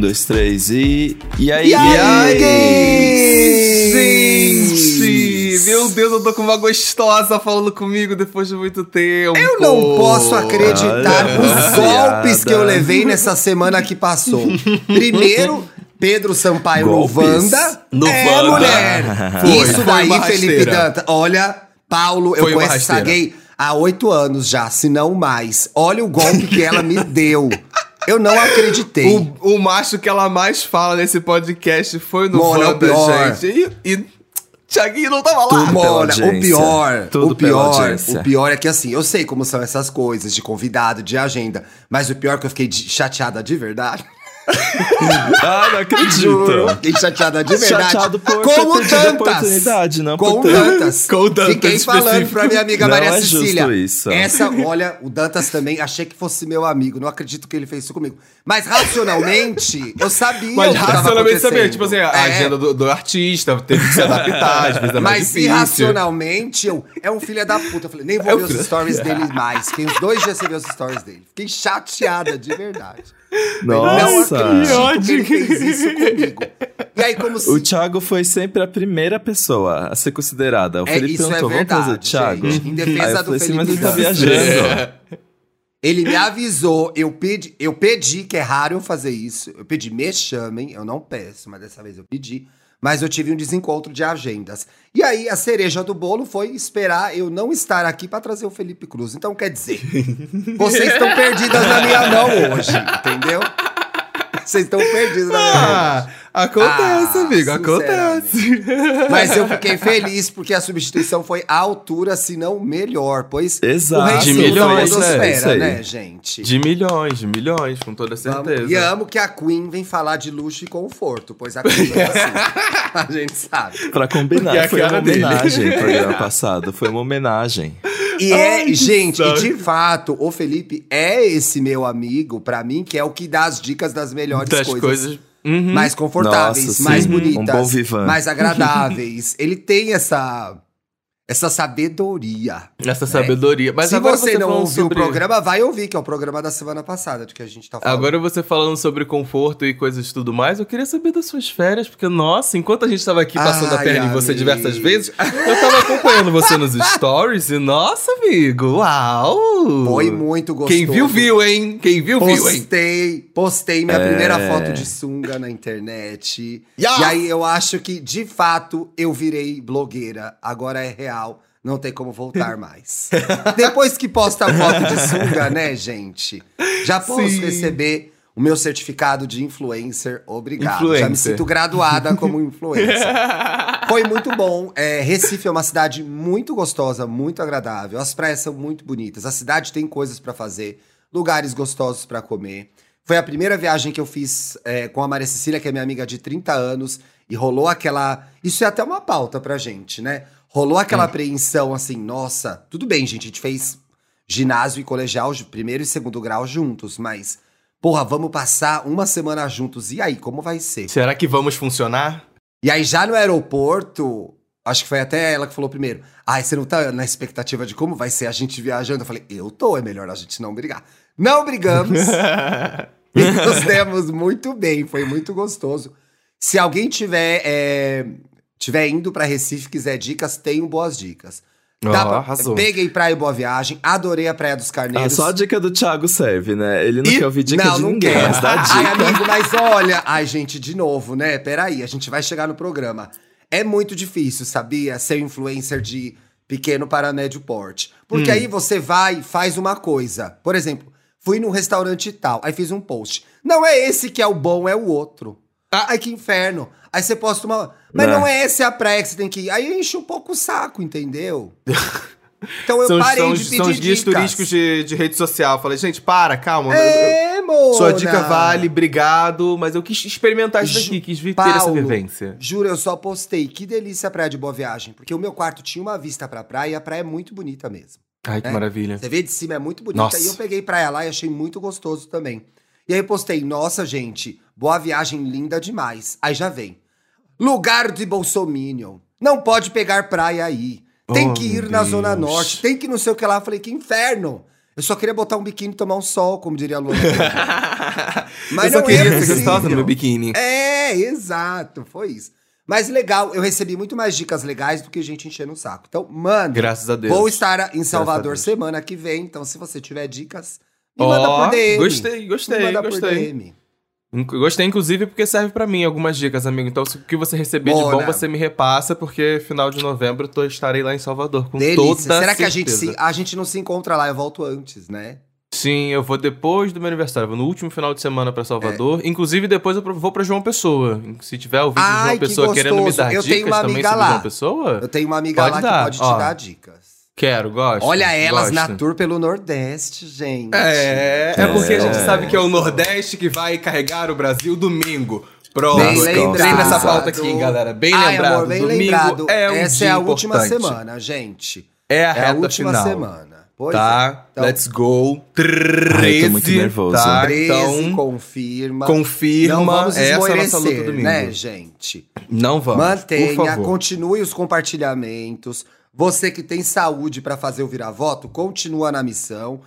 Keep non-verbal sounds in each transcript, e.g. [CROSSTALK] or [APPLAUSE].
Um, dois, três e. E aí, E aí? Gente, meu Deus, eu tô com uma gostosa falando comigo depois de muito tempo. Eu não posso acreditar Olha, os golpes que eu levei nessa semana que passou. Primeiro, Pedro Sampaio Golpes? no Wanda. No é, Wanda. mulher. [LAUGHS] Foi, Isso daí, Felipe. Danta. Olha, Paulo, eu Foi conheço essa gay há oito anos já, se não mais. Olha o golpe que ela me deu. Eu não acreditei. O, o macho que ela mais fala nesse podcast foi no Mona, é o Wanda, pior. gente. E, e Thiaguinho não tava lá. Mona, o pior, Tudo o pior, o pior é que assim, eu sei como são essas coisas de convidado, de agenda, mas o pior é que eu fiquei de- chateada de verdade. [LAUGHS] Ah, não acredito. Juro, fiquei chateada de verdade. Chateado por como tantas. oportunidade, não com por ter- tantas. [LAUGHS] Com tantas Fiquei falando pra minha amiga Não Maria é justo Cecília. isso. Essa, olha, o Dantas também, achei que fosse meu amigo. Não acredito que ele fez isso comigo. Mas racionalmente, eu sabia Mas o racionalmente sabia, tipo assim, a É. agenda do, do artista teve que se adaptar, às vezes é Mas difícil. irracionalmente, eu, é um filho da puta. Eu falei, nem vou É ver os stories dele mais. Fiquei uns dois dias sem ver os stories dele. Fiquei chateada, de verdade. Nossa. Não que ele fez isso comigo. E aí, como se... O Thiago foi sempre a primeira pessoa a ser considerada. O É, Felipe isso é perguntou, vamos verdade, trazer o Thiago? gente. Em defesa Aí eu do falei assim, mas Felipe ele tá viajando. Ele me avisou, eu pedi, eu pedi, que é raro eu fazer isso. Eu pedi, me chamem, eu não peço, mas dessa vez eu pedi. Mas eu tive um desencontro de agendas. E aí, a cereja do bolo foi esperar eu não estar aqui pra trazer o Felipe Cruz. Então, quer dizer, [LAUGHS] vocês estão perdidas na minha mão hoje, entendeu? Vocês estão perdidas na minha mão. Acontece, Ah, amigo, acontece. [LAUGHS] Mas eu fiquei feliz porque a substituição foi à altura, se não melhor. Pois Exato. o rei De milhões, né? aí. né, gente? De milhões, de milhões, com toda Vamos- certeza. E amo que a Queen vem falar de luxo e conforto, pois a Queen é assim. [LAUGHS] a gente sabe. Pra combinar, é foi uma dele. homenagem pro programa passado. Foi uma homenagem. E Ai, é, gente, e de fato, o Felipe é esse meu amigo, pra mim, que é o que dá as dicas das melhores das coisas. coisas. Uhum. Mais confortáveis, Nossa, mais sim. bonitas, Um mais agradáveis. [LAUGHS] Ele tem essa essa sabedoria. Essa sabedoria. Mas Se agora você, não ouviu sobre... o programa, vai ouvir, que é o programa da semana passada, de que a gente tá falando. Agora você falando sobre conforto e coisas e tudo mais, eu queria saber das suas férias, porque, nossa, enquanto a gente tava aqui passando a Ai, perna em você diversas vezes, eu tava acompanhando você nos stories e, nossa, amigo, uau! Foi muito gostoso. Quem viu, viu, hein? Quem viu, viu, hein? Postei, postei minha É. primeira foto de sunga na internet. Yes! E aí eu acho que, de fato, eu virei blogueira. Agora é real. Não tem como voltar mais. [LAUGHS] Depois que posta a foto de sunga, né, gente? Já posso Sim. receber o meu certificado de influencer. Obrigado. Já Influencer. me sinto graduada como [LAUGHS] influencer. Foi muito bom. É, Recife é uma cidade muito gostosa, muito agradável. As praias são muito bonitas. A cidade tem coisas pra fazer, lugares gostosos pra comer. Foi a primeira viagem que eu fiz é, com a Maria Cecília, que é minha amiga de 30 anos, e rolou aquela. Isso é até uma pauta pra gente, né? Rolou aquela apreensão assim, nossa, tudo bem, gente, a gente fez ginásio e colegial, de primeiro e segundo grau juntos, mas, porra, vamos passar uma semana juntos. E aí, como vai ser? Será que vamos funcionar? E aí, já no aeroporto, acho que foi até ela que falou primeiro. Ai, você não tá na expectativa de como vai ser a gente viajando? Eu falei, eu tô, é melhor a gente não brigar. Não brigamos. [LAUGHS] e nos demos muito bem, foi muito gostoso. Se alguém tiver, é, tiver indo pra Recife, quiser dicas, tenho boas dicas. Ó, Dá pra- arrasou. Peguei Praia e Boa Viagem, adorei a Praia dos Ah, Carneiros. só a dica do Thiago serve, né? Ele não E- quer ouvir dica não, de não ninguém, quer. mas dá dica. Ai, amigo, mas olha. Ai, gente, de novo, né? Peraí, a gente vai chegar no programa. É muito difícil, sabia? Ser influencer de pequeno para médio porte. Porque Hum. aí você vai e faz uma coisa. Por exemplo, fui num restaurante tal, aí fiz um post. Não é esse que é o bom, é o outro. Ah. Ai, que inferno. Aí você posta uma. Mas Né? não é essa a praia que você tem que ir. Aí enche um pouco o saco, entendeu? [LAUGHS] Então eu são, parei são, de pedir são os guias dicas. turísticos de, de rede social. Eu Falei, gente, para, calma. eu- eu- É, Mona. Sua dica vale, obrigado, mas eu quis experimentar isso daqui, quis vir ter essa Paulo, vivência. Juro, eu só postei. Que delícia a praia de Boa Viagem. Porque o meu quarto tinha uma vista pra praia e a praia é muito bonita mesmo. Ai, que É. maravilha. Você vê de cima, é muito bonita. Nossa. E eu peguei praia lá e achei muito gostoso também. E aí eu postei, nossa, gente, Boa Viagem linda demais. Aí já vem. Lugar de Bolsominion. Não pode pegar praia aí. Tem Oh, que ir na Zona Deus. Norte. Tem que não sei o que lá. Eu falei, que inferno. Eu só queria botar um biquíni e tomar um sol, como diria a Luana. [LAUGHS] Mas eu só não queria é ser gostosa no meu biquíni. É, exato, foi isso. Mas legal, eu recebi muito mais dicas legais do que gente enchendo o saco. Então, manda. Graças a Deus. Vou estar em Salvador semana que vem, então se você tiver dicas, me Ó, manda por DM. gostei, Me gostei, manda por gostei. DM. Gostei, inclusive, porque serve pra mim algumas dicas, amigo. Então, se o que você receber de bom, você me repassa, porque final de novembro eu estarei lá em Salvador com Delícia. toda Será que a gente, certeza. se, a gente não se encontra lá? Eu volto antes, né? Sim, eu vou depois do meu aniversário, vou no último final de semana pra É. Salvador. Inclusive, depois eu vou pra João Pessoa. Se tiver ouvido de Ai, João que Pessoa querendo me dar Eu dicas tenho uma também amiga sobre lá. João Pessoa, Eu tenho uma amiga Pode lá dar, que pode te ó. dar dicas. Quero, gosto. Olha elas gosto. na tour pelo Nordeste, gente. É, é É. porque a gente sabe que é o Nordeste que vai carregar o Brasil domingo. Pronto. Bem lembrado. Tem nessa pauta aqui, galera. Bem Ai, lembrado. amor, bem domingo lembrado. é um Essa dia é a última importante. semana, gente. É a É a última final. semana. Pois Tá, é. Então, let's go. Ai, 13, tô muito nervoso. tá? 13, Então, confirma. confirma Não vamos essa é nossa luta domingo. né, gente? Não vamos, Mantenha, por favor. continue os compartilhamentos. Você que tem saúde para fazer o virar-voto, continua na missão.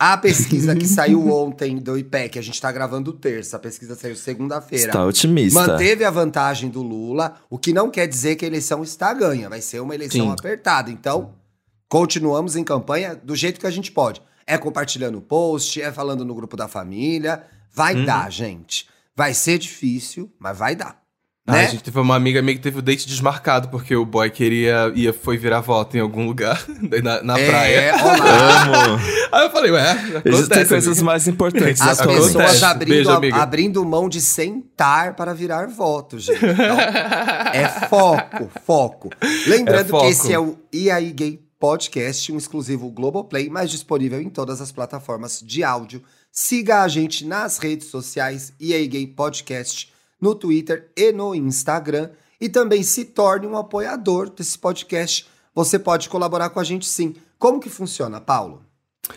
A pesquisa que saiu [LAUGHS] ontem do IPEC, a gente tá gravando terça, a pesquisa saiu segunda-feira. Está otimista. Manteve a vantagem do Lula, o que não quer dizer que a eleição está ganha, vai ser uma eleição Sim. apertada. Então, continuamos em campanha do jeito que a gente pode. É compartilhando o post, é falando no grupo da família. Vai Uhum. dar, gente. Vai ser difícil, mas vai dar. Ah, Né? a gente teve uma amiga minha que teve o date desmarcado, porque o boy queria, ia, foi virar voto em algum lugar, [LAUGHS] na, na praia. É, olá. Amo. [LAUGHS] Aí eu falei, ué, Existem acontece, coisas amigo. mais importantes As Acontece. pessoas abrindo, Beijo, a- abrindo mão de sentar para virar voto, gente. Então, é foco, foco. Lembrando É foco. que esse é o E aí Gay Podcast, um exclusivo Globoplay, mas disponível em todas as plataformas de áudio. Siga a gente nas redes sociais E aí Gay Podcast, no Twitter e no Instagram. E também se torne um apoiador desse podcast. Você pode colaborar com a gente sim. Como que funciona, Paulo?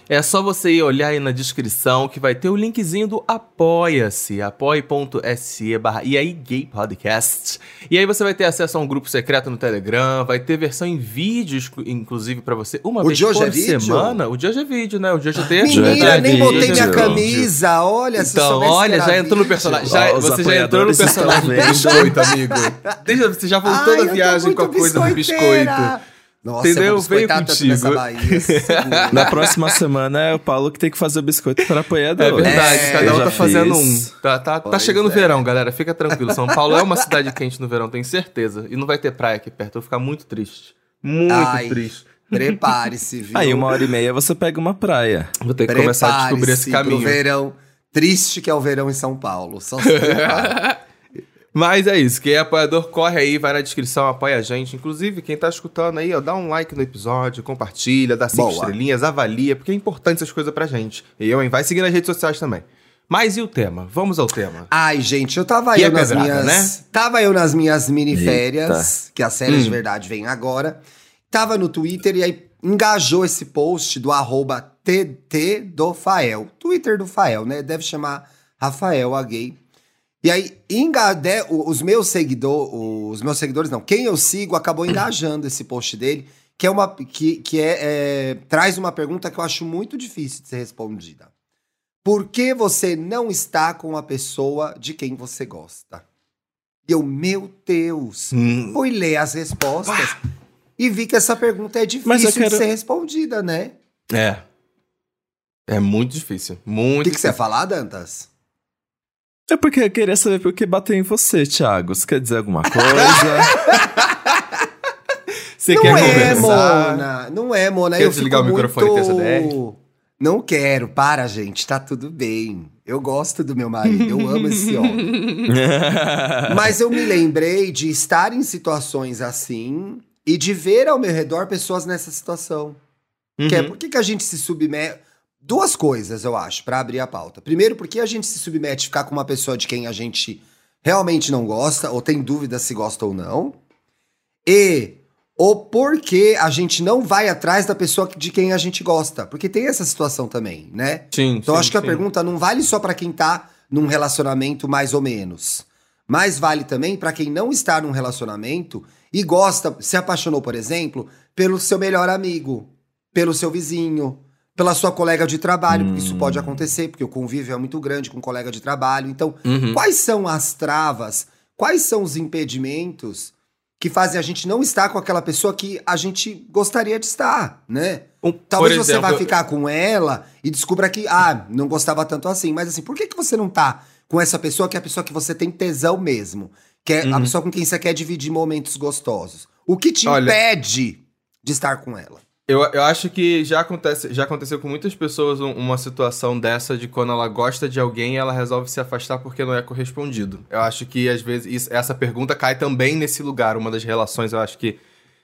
É só você ir olhar aí na descrição que vai ter o linkzinho do Apoia-se, apoia.se barra e aí gay podcast. E aí você vai ter acesso a um grupo secreto no Telegram, vai ter versão em vídeo, inclusive pra você, uma O vez de hoje por é vídeo? semana. O de hoje é vídeo, né? O de hoje é texto. Menina, Verdade, nem botei minha camisa. Olha, se Então, soubesse que olha, já entrou no personagem. Já, os você já entrou no personagem do biscoito, amigo. Deixa, você já voltou Ai, tô viagem com a coisa do biscoito. Nossa, Entendeu? eu vou biscoitar Veio contigo. nessa Bahia. [LAUGHS] Na próxima semana é o Paulo que tem que fazer o biscoito para apoiador. É verdade, É, cada um tá fazendo fiz. um. Tá, tá, tá chegando o é. verão, galera. Fica tranquilo. São Paulo é uma cidade quente no verão, tenho certeza. E não vai ter praia aqui perto. Eu vou ficar muito triste. Muito Ai, triste. Prepare-se, [LAUGHS] viu? Aí, uma hora e meia você pega uma praia. Vou ter que começar a descobrir esse caminho. Pro verão. Triste que é o verão em São Paulo. Só se. [LAUGHS] Mas é isso. Quem é apoiador, corre aí, vai na descrição, apoia a gente. Inclusive, quem tá escutando aí, ó, dá um like no episódio, compartilha, dá cinco Boa. estrelinhas, avalia, porque é importante essas coisas pra gente. E eu, hein? Vai seguir nas redes sociais também. Mas e o tema? Vamos ao tema. Ai, gente, eu tava eu é nas pedrada, minhas. né? Tava eu nas minhas mini férias, que as séries Hum. de verdade vêm agora. Tava no Twitter e aí engajou esse post do arroba TT do Fael. Twitter do Fael, né? Deve chamar Rafael a gay. E aí, engade, o- os meus seguidores, os meus seguidores não, quem eu sigo acabou engajando esse post dele, que é uma que, que é, é- traz uma pergunta que eu acho muito difícil de ser respondida. Por que você não está com a pessoa de quem você gosta? E eu, meu Deus, Hum. fui ler as respostas e vi que essa pergunta é difícil quero- de ser respondida, né? É. É muito difícil. O Muito que, que você ia falar, Dantas? É porque eu queria saber por que bateu em você, Thiago. Você quer dizer alguma coisa? [LAUGHS] Você não quer é, conversar? Mona. Não é, Mona. Quer eu desligar o microfone muito... com essa DR? Não quero. Para, gente. Tá tudo bem. Eu gosto do meu marido. Eu amo esse homem. [LAUGHS] Mas eu me lembrei de estar em situações assim e de ver ao meu redor pessoas nessa situação. Que é Uhum. por que, que a gente se submete. Duas coisas, eu acho, pra abrir a pauta. Primeiro, porque a gente se submete a ficar com uma pessoa de quem a gente realmente não gosta, ou tem dúvida se gosta ou não. E ou porque a gente não vai atrás da pessoa de quem a gente gosta. Porque tem essa situação também, né? Sim, Então sim, acho que a sim. pergunta não vale só pra quem tá num relacionamento mais ou menos. Mas vale também pra quem não está num relacionamento e gosta, se apaixonou, por exemplo, pelo seu melhor amigo, pelo seu vizinho, pela sua colega de trabalho, porque isso Hum. pode acontecer, porque o convívio é muito grande com o colega de trabalho. Então, Uhum. quais são as travas, quais são os impedimentos que fazem a gente não estar com aquela pessoa que a gente gostaria de estar, né? Um- Talvez por você exemplo, vá ficar com ela e descubra que, ah, não gostava tanto assim. Mas assim, por que, que você não tá com essa pessoa que é a pessoa que você tem tesão mesmo? Que é a Uhum. pessoa com quem você quer dividir momentos gostosos. O que te Olha- impede de estar com ela? Eu, eu acho que já, acontece, já aconteceu com muitas pessoas um- uma situação dessa de quando ela gosta de alguém ela resolve se afastar porque não é correspondido. Eu acho que às vezes isso- essa pergunta cai também nesse lugar. Uma das relações, eu acho que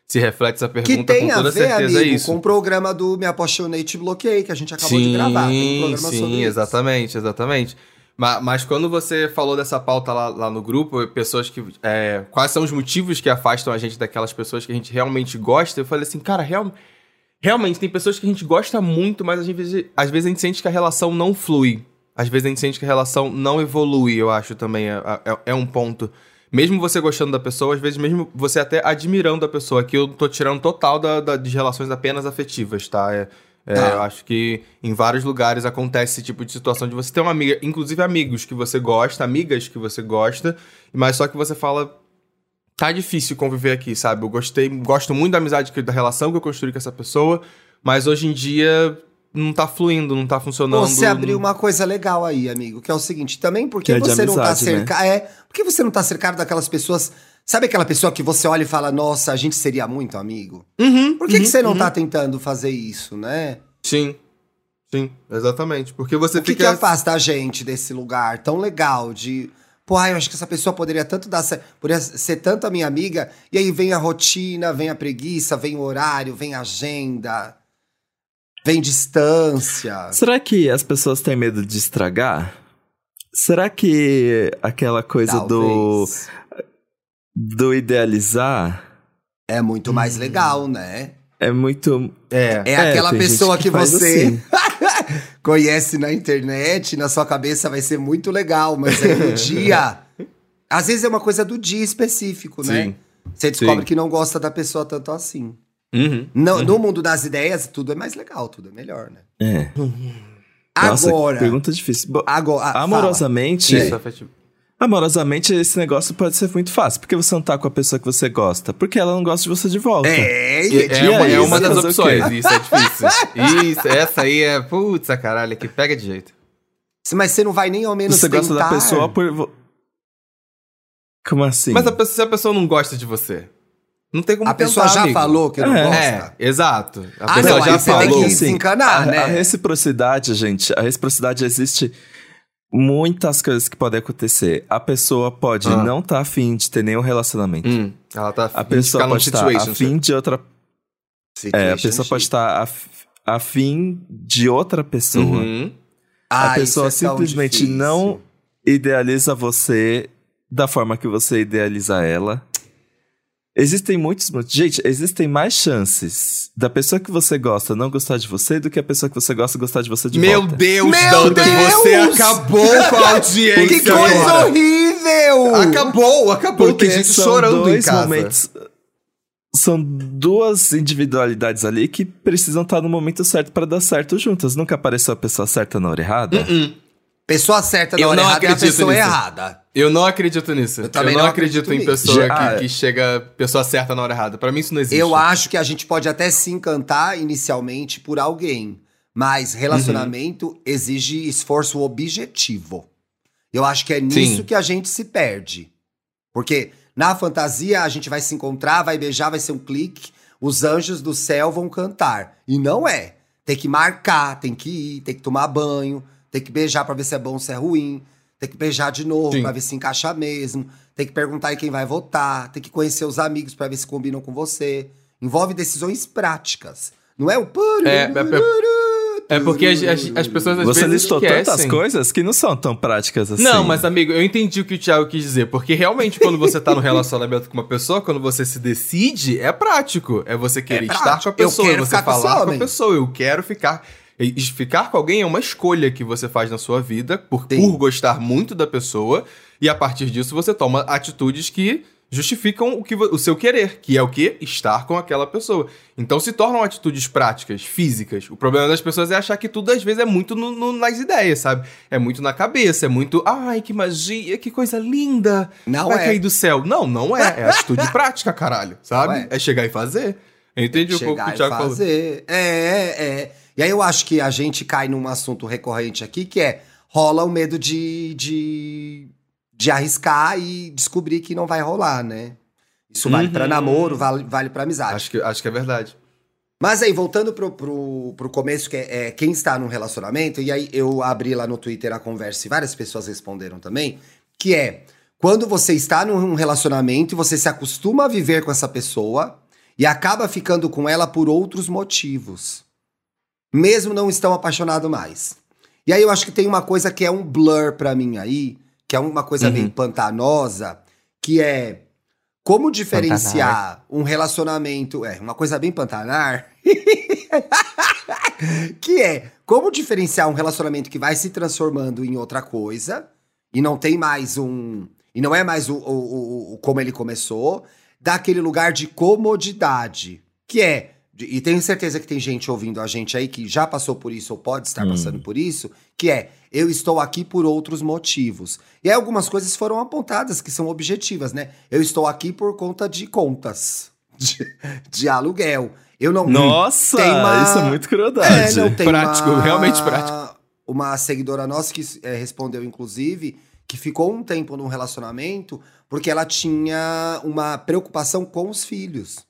se reflete essa Que pergunta tem com a toda ver, certeza amigo, é isso. com o programa do Me Apaixonei Te Bloqueei, que a gente acabou de gravar. Tem um programa sim, sobre isso. exatamente, exatamente. Mas, mas quando você falou dessa pauta lá, lá no grupo, pessoas que. é, quais são os motivos que afastam a gente daquelas pessoas que a gente realmente gosta? Eu falei assim, cara, real, realmente tem pessoas que a gente gosta muito, mas às vezes, às vezes a gente sente que a relação não flui. Às vezes a gente sente que a relação não evolui, eu acho também. É, é- é um ponto. Mesmo você gostando da pessoa, às vezes mesmo você até admirando a pessoa, que eu tô tirando total da, da- de relações apenas afetivas, tá? É, é, Tá. Eu acho que em vários lugares acontece esse tipo de situação de você ter uma amiga, inclusive amigos que você gosta, amigas que você gosta, mas só que você fala. Tá difícil conviver aqui, sabe? Eu gostei, gosto muito da amizade, que- da relação que eu construí com essa pessoa, mas hoje em dia não tá fluindo, não tá funcionando. Você abriu uma coisa legal aí, amigo, que é o seguinte, também porque Que é você não tá amizade, né? cercado. É, porque você não tá cercado daquelas pessoas. Sabe aquela pessoa que você olha e fala, nossa, a gente seria muito amigo? Uhum, Por que, uhum, que você não uhum. tá tentando fazer isso, né? Sim. Sim, exatamente. Porque você O que, que fica. afasta a gente desse lugar tão legal de. Pô, eu acho que essa pessoa poderia tanto dar. Poderia ser tanto a minha amiga. E aí vem a rotina, vem a preguiça, vem o horário, vem a agenda, vem distância. Será que as pessoas têm medo de estragar? Será que aquela coisa do, Talvez. do idealizar É muito mais legal, né? é muito. É. É, É, aquela pessoa que que, você assim. [LAUGHS] conhece na internet, na sua cabeça vai ser muito legal, mas aí no [LAUGHS] dia. Às vezes é uma coisa do dia específico, né? Sim. Você descobre Sim. que não gosta da pessoa tanto assim. Uhum. No, no mundo das ideias, tudo é mais legal, tudo é melhor, né? É. Nossa, Agora. pergunta difícil. Bo- Agora. ah, fala. amorosamente, Isso, afetivo. Amorosamente, esse negócio pode ser muito fácil. Porque você não tá com a pessoa que você gosta. Porque ela não gosta de você de volta. É, É, e- é uma, aí, é uma das opções, isso é difícil. Isso, essa aí é. Putz, a caralho, que pega de jeito. Mas você não vai nem ao menos Você gosta da tentar. pessoa por. Como assim? Mas a pessoa- se a pessoa não gosta de você, não tem como A pessoa tentar, já amigo. falou que não É. gosta. É, exato. A Ah, pessoa não, já aí você tem falou. que se encanar, a, né? a reciprocidade, gente, a reciprocidade existe muitas coisas que podem acontecer. A pessoa pode Ah. não estar afim de ter nenhum relacionamento. Hum, ela tá A pessoa pode estar situationship. afim de outra. É, a pessoa pode estar af- afim de outra pessoa. Uhum. Ah, a pessoa é simplesmente não idealiza você da forma que você idealiza ela. Existem muitos. Gente, existem mais chances da pessoa que você gosta não gostar de você do que a pessoa que você gosta gostar de você de Meu volta. Deus, Meu Dantas, Deus! você acabou com a [LAUGHS] audiência. Que coisa agora. horrível! Acabou, acabou. Porque Tem gente são chorando dois em casa. momentos. São duas individualidades ali que precisam estar no momento certo pra dar certo juntas. Nunca apareceu a pessoa certa na hora errada? Hum, Pessoa certa na Eu hora não errada é a pessoa nisso. errada. Eu não acredito nisso. Eu também não, não acredito, acredito em nisso. pessoa Já- que, que chega pessoa certa na hora errada. Pra mim isso não existe. Eu acho que a gente pode até se encantar inicialmente por alguém, mas relacionamento Uhum. exige esforço objetivo. Eu acho que é nisso Sim. que a gente se perde. Porque na fantasia a gente vai se encontrar, vai beijar, vai ser um clique, os anjos do céu vão cantar. E não é. Tem que marcar, tem que ir, tem que tomar banho, tem que beijar pra ver se é bom ou se é ruim, tem que beijar de novo Sim. pra ver se encaixa mesmo, tem que perguntar em quem vai votar, tem que conhecer os amigos pra ver se combinam com você. Envolve decisões práticas. Não é o É, É porque as, as- as pessoas às Você vezes listou esquecem. tantas coisas que não são tão práticas assim. Não, mas amigo, eu entendi o que o Thiago quis dizer. Porque realmente, quando você tá no relacionamento com uma pessoa, quando você se decide, é prático. É você querer estar prático. com a Eu pessoa, quero você ficar com esse falar com a pessoa. Eu quero ficar. E Ficar com alguém é uma escolha que você faz na sua vida por, Sim. por gostar muito da pessoa. E a partir disso você toma atitudes que justificam o, que, o seu querer, que é o que? Estar com aquela pessoa. Então se tornam atitudes práticas, físicas. O problema das pessoas é achar que tudo às vezes é muito no, no, nas ideias, sabe? É muito na cabeça, é muito, ai, que magia, que coisa linda. Não vai é. cair do céu. Não, não é. É atitude [LAUGHS] prática, caralho, sabe? É. É chegar e fazer. Eu entendi um pouco o que o Thiago falou. fazer. É, é, é. E aí eu acho que a gente cai num assunto recorrente aqui, que é rola o medo de, de, de arriscar e descobrir que não vai rolar, né? Isso vale Uhum. pra namoro, vale, vale pra amizade. Acho que, acho que é verdade. Mas aí, voltando pro, pro, pro começo, que é, é quem está num relacionamento, e aí eu abri lá no Twitter a conversa e várias pessoas responderam também, que é quando você está num relacionamento e você se acostuma a viver com essa pessoa e acaba ficando com ela por outros motivos. Mesmo não estão apaixonados mais. E aí eu acho que tem uma coisa que é um blur pra mim aí, que é uma coisa Uhum. meio pantanosa, que é como diferenciar um relacionamento, é, uma coisa bem pantanar, [LAUGHS] que é como diferenciar um relacionamento que vai se transformando em outra coisa e não tem mais um e não é mais o, o, o- o- como ele começou, daquele lugar de comodidade, que é e tenho certeza que tem gente ouvindo a gente aí que já passou por isso ou pode estar Hum. passando por isso, que é eu estou aqui por outros motivos. E aí algumas coisas foram apontadas que são objetivas, né? Eu estou aqui por conta de contas, [LAUGHS] de, de aluguel. Eu não Nossa, uma- isso é muito é, crueldade. não tem Prático, uma- realmente prático. Uma seguidora nossa que é, respondeu, inclusive, que ficou um tempo num relacionamento porque ela tinha uma preocupação com os filhos.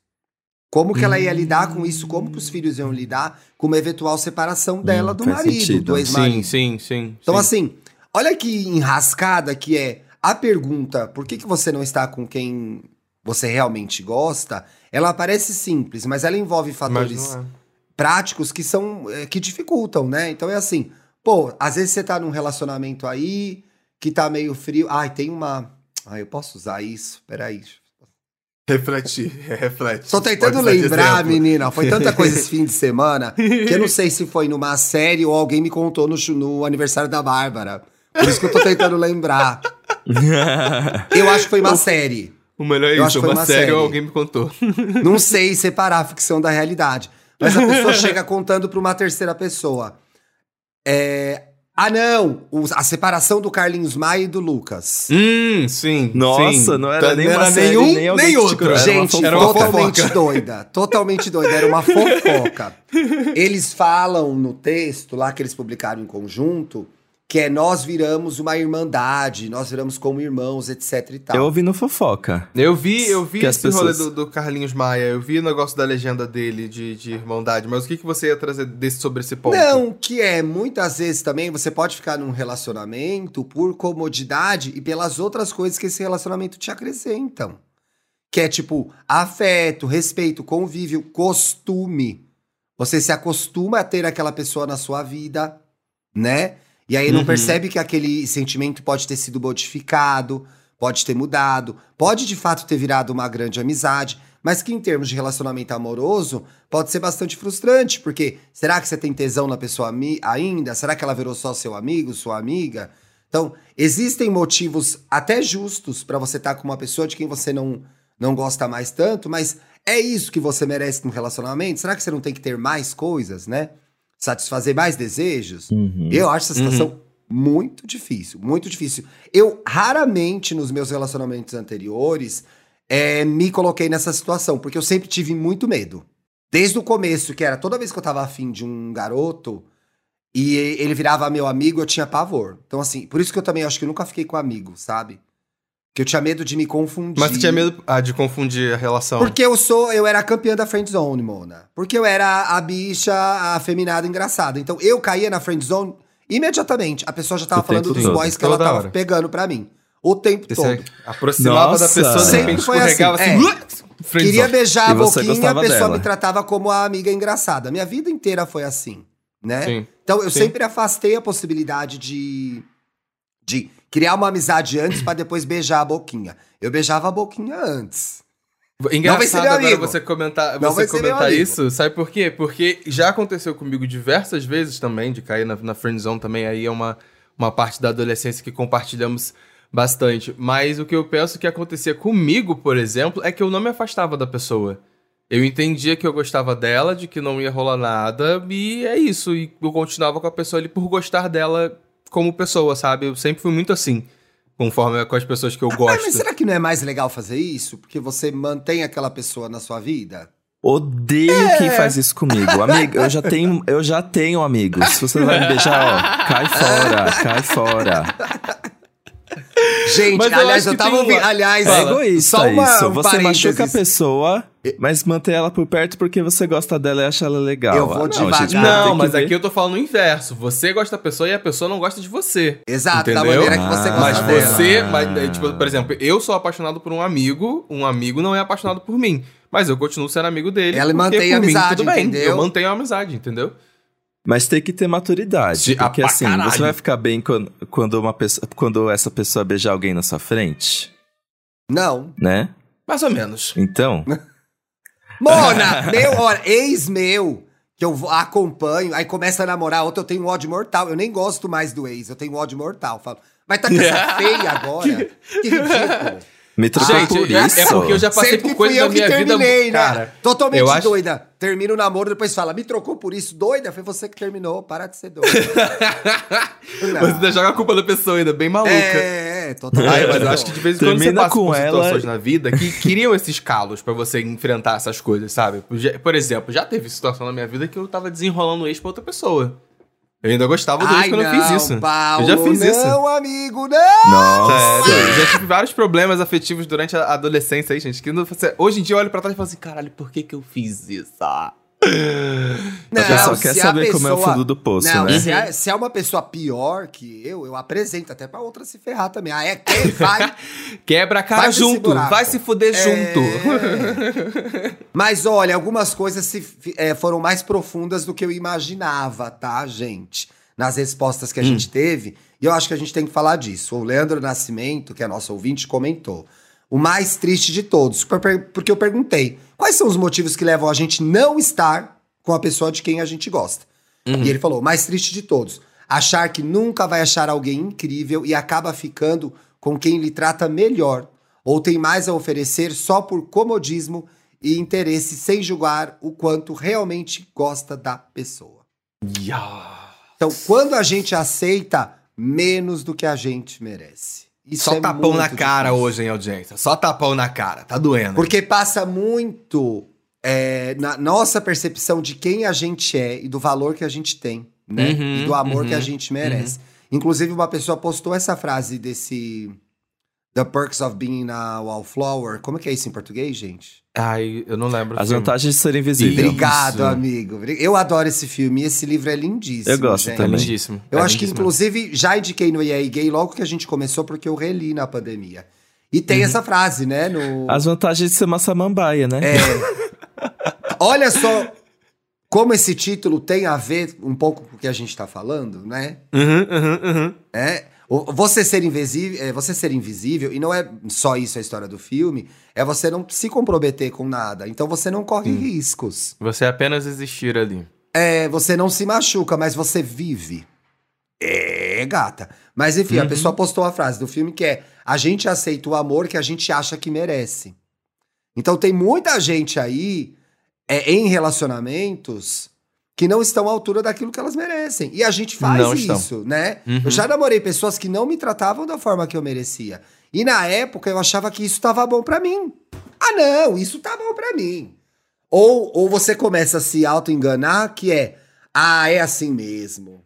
Como que ela ia lidar com isso? Como que os filhos iam lidar com uma eventual separação dela Hum, do marido, sentido. do Sim, ex-marido? sim, sim. Então, sim. assim, olha que enrascada que é a pergunta: por que, que você não está com quem você realmente gosta? Ela parece simples, mas ela envolve fatores é. práticos que são é, que dificultam, né? Então é assim, pô, às vezes você tá num relacionamento aí que tá meio frio. Ai, tem uma. Ai, eu posso usar isso? Peraí. Reflete, reflete. Tô tentando lembrar, menina. Foi tanta coisa esse fim de [LAUGHS] semana que eu não sei se foi numa série ou alguém me contou no, no aniversário da Bárbara. Por isso que eu tô tentando lembrar. [LAUGHS] Eu acho que foi uma série. O melhor é Eu acho isso, que foi uma uma série série. ou alguém me contou. [LAUGHS] Não sei separar a ficção da realidade. Mas a pessoa chega contando pra uma terceira pessoa. É, Ah, não! Os- A separação do Carlinhos Maia e do Lucas. Hum, sim. Nossa, sim. não era nem uma série, nenhum, nem nem outro. contou. Era uma Gente, era uma totalmente fofoca. doida. Totalmente doida. Era uma fofoca. [LAUGHS] Eles falam no texto lá que eles publicaram em conjunto que é nós viramos uma irmandade, nós viramos como irmãos, etc e tal. Eu ouvi no fofoca. Eu vi, eu vi Que as esse rolê pessoas- do, do Carlinhos Maia, eu vi o negócio da legenda dele de, de Irmandade, mas o que, que você ia trazer desse, sobre esse ponto? Não, que é, muitas vezes também você pode ficar num relacionamento por comodidade e pelas outras coisas que esse relacionamento te acrescentam. Que é tipo afeto, respeito, convívio, costume. Você se acostuma a ter aquela pessoa na sua vida, né? E aí não Uhum. percebe que aquele sentimento pode ter sido modificado, pode ter mudado, pode de fato ter virado uma grande amizade, mas que em termos de relacionamento amoroso pode ser bastante frustrante, porque será que você tem tesão na pessoa ainda? Será que ela virou só seu amigo, sua amiga? Então, existem motivos até justos pra você estar com uma pessoa de quem você não, não gosta mais tanto, mas é isso que você merece num relacionamento? Será que você não tem que ter mais coisas, né? Satisfazer mais desejos? Uhum. Eu acho essa situação muito difícil, muito difícil. Eu raramente nos meus relacionamentos anteriores é, me coloquei nessa situação, porque eu sempre tive muito medo. Desde o começo, que era toda vez que eu tava afim de um garoto e ele virava meu amigo, eu tinha pavor. Então, assim, por isso que eu também acho que eu nunca fiquei com amigo, sabe? Porque eu tinha medo de me confundir. Mas você tinha medo ah, de confundir a relação. Porque eu sou, eu era campeã da friend zone, Mona. Porque eu era a bicha afeminada engraçada. Então eu caía na friend zone imediatamente. A pessoa já tava O falando dos todo. boys que ela tava hora. pegando pra mim. O tempo Você todo. aproximava Nossa. da pessoa, de Sempre repente foi assim, assim. é. [LAUGHS] Queria beijar a E boquinha, a pessoa dela. me tratava como a amiga engraçada. Minha vida inteira foi assim, né? Sim. Então eu Sim. sempre afastei a possibilidade de, de criar uma amizade antes pra depois beijar a boquinha. Eu beijava a boquinha antes. Engraçado agora você comentar, Não você comentar isso, sabe por quê? Porque já aconteceu comigo diversas vezes também, de cair na, na friendzone também, aí é uma, uma parte da adolescência que compartilhamos bastante. Mas o que eu penso que acontecia comigo, por exemplo, é que eu não me afastava da pessoa. Eu entendia que eu gostava dela, de que não ia rolar nada, e é isso. E eu continuava com a pessoa ali por gostar dela como pessoa, sabe? Eu sempre fui muito assim, conforme com as pessoas que eu gosto. mas será que não é mais legal fazer isso? Porque você mantém aquela pessoa na sua vida? Odeio É. quem faz isso comigo. Amigo, eu já tenho, eu já tenho amigos. Se você vai me beijar, ó, cai fora, cai fora. [LAUGHS] Gente, Mas eu aliás, eu, que tava ouvindo. uma- Aliás, É egoísta só uma, isso. um Você parênteses. machuca a pessoa, mas mantém ela por perto porque você gosta dela e acha ela legal. Eu vou Ah, não, devagar. gente, Não, mas ver. aqui eu tô falando o inverso. Você gosta da pessoa e a pessoa não gosta de você. Exato, da Entendeu? maneira que você Ah, gosta Mas dela. você, Ah. mas, é, tipo, por exemplo, eu sou apaixonado por um amigo, um amigo não é apaixonado por mim. Mas eu continuo sendo amigo dele. Ela mantém a por mim, amizade, tudo bem. entendeu? Eu mantenho a amizade, entendeu? Mas tem que ter maturidade. Ah, porque pra assim, caralho. você vai ficar bem quando, quando, uma pessoa, quando essa pessoa beijar alguém na sua frente, Não. né? Mais ou menos. Então, [LAUGHS] Mona, meu, olha, ex meu, que eu vou- acompanho, aí começa a namorar outro, eu tenho um ódio mortal. Eu nem gosto mais do ex, eu tenho um ódio mortal. Falo, mas tá com essa [LAUGHS] feia agora? que ridículo. Me trocou Gente, por é- isso. é porque eu já passei Sempre por eu da que minha vida, terminei, né? cara. Totalmente eu acho- doida. Termina o namoro, depois fala, me trocou por isso. Doida? Foi você que terminou, para de ser doida. [LAUGHS] Você ainda joga a culpa da pessoa ainda, bem maluca. É, é, totalmente. Ai, mas eu acho que de vez em quando você Termina passa com por ela situações na vida que criam esses calos pra você enfrentar essas coisas, sabe? Por exemplo, já teve situação na minha vida que eu tava desenrolando o ex pra outra pessoa. Eu ainda gostava do Ai, quando eu não, fiz isso. Paulo, eu já fiz não, isso. amigo, não! Nossa. Sério, eu já tive vários problemas afetivos durante a adolescência aí, gente. Que não- hoje em dia eu olho pra trás e falo assim, caralho, por que que eu fiz isso? Ah. Não, A pessoa quer saber como é o pessoa- fundo do poço, não, né? Se é, se é uma pessoa pior que eu, eu apresento até pra outra se ferrar também. Ah, é quem vai. [LAUGHS] Quebra a cara Vai junto, vai se fuder junto. É. [LAUGHS] Mas olha, algumas coisas se é, foram mais profundas do que eu imaginava, tá, gente? Nas respostas Hum. que a gente teve. E eu acho que a gente tem que falar disso. O Leandro Nascimento, que é nosso ouvinte, comentou. O mais triste de todos. por- Porque eu perguntei: quais são os motivos que levam a gente não estar com a pessoa de quem a gente gosta? Uhum. E ele falou: o mais triste de todos. Achar que nunca vai achar alguém incrível e acaba ficando com quem lhe trata melhor. Ou tem mais a oferecer só por comodismo e interesse, sem julgar o quanto realmente gosta da pessoa. Yeah. Então, quando a gente aceita menos do que a gente merece. Isso Só é tapão na cara difícil. hoje, hein, audiência? Só tapão na cara. Tá doendo. Porque passa muito é, na nossa percepção de quem a gente é e do valor que a gente tem, né? Uhum, e do amor uhum, que a gente merece. Inclusive, uma pessoa postou essa frase desse. The Perks of Being a Wallflower. Como é que é isso em português, gente? Ai, eu não lembro. As vantagens de ser invisível. Isso. Obrigado, amigo. Eu adoro esse filme e esse livro é lindíssimo. Eu gosto gente. É também. lindíssimo. Eu É acho que, lindíssimo. inclusive, já indiquei no EA Gay logo que a gente começou, porque eu reli na pandemia. E Uhum. tem essa frase, né? No... As vantagens de ser uma samambaia, né? É. Olha só como esse título tem a ver um pouco com o que a gente tá falando, né? Uhum, uhum, uhum. É. Você ser invisível, é, você ser invisível, e não é só isso a história do filme, é você não se comprometer com nada. Então você não corre riscos. Você apenas existir ali. É, você não se machuca, mas você vive. É, gata. Mas enfim, a Uhum. pessoa postou a frase do filme que é: a gente aceita o amor que a gente acha que merece. Então tem muita gente aí é, em relacionamentos que não estão à altura daquilo que elas merecem. E a gente faz Não estão. isso, né? Uhum. Eu já namorei pessoas que não me tratavam da forma que eu merecia. E na época eu achava que isso tava bom pra mim. Ah, não, isso tá bom pra mim. Ou, ou você começa a se auto-enganar, que é, ah, é assim mesmo.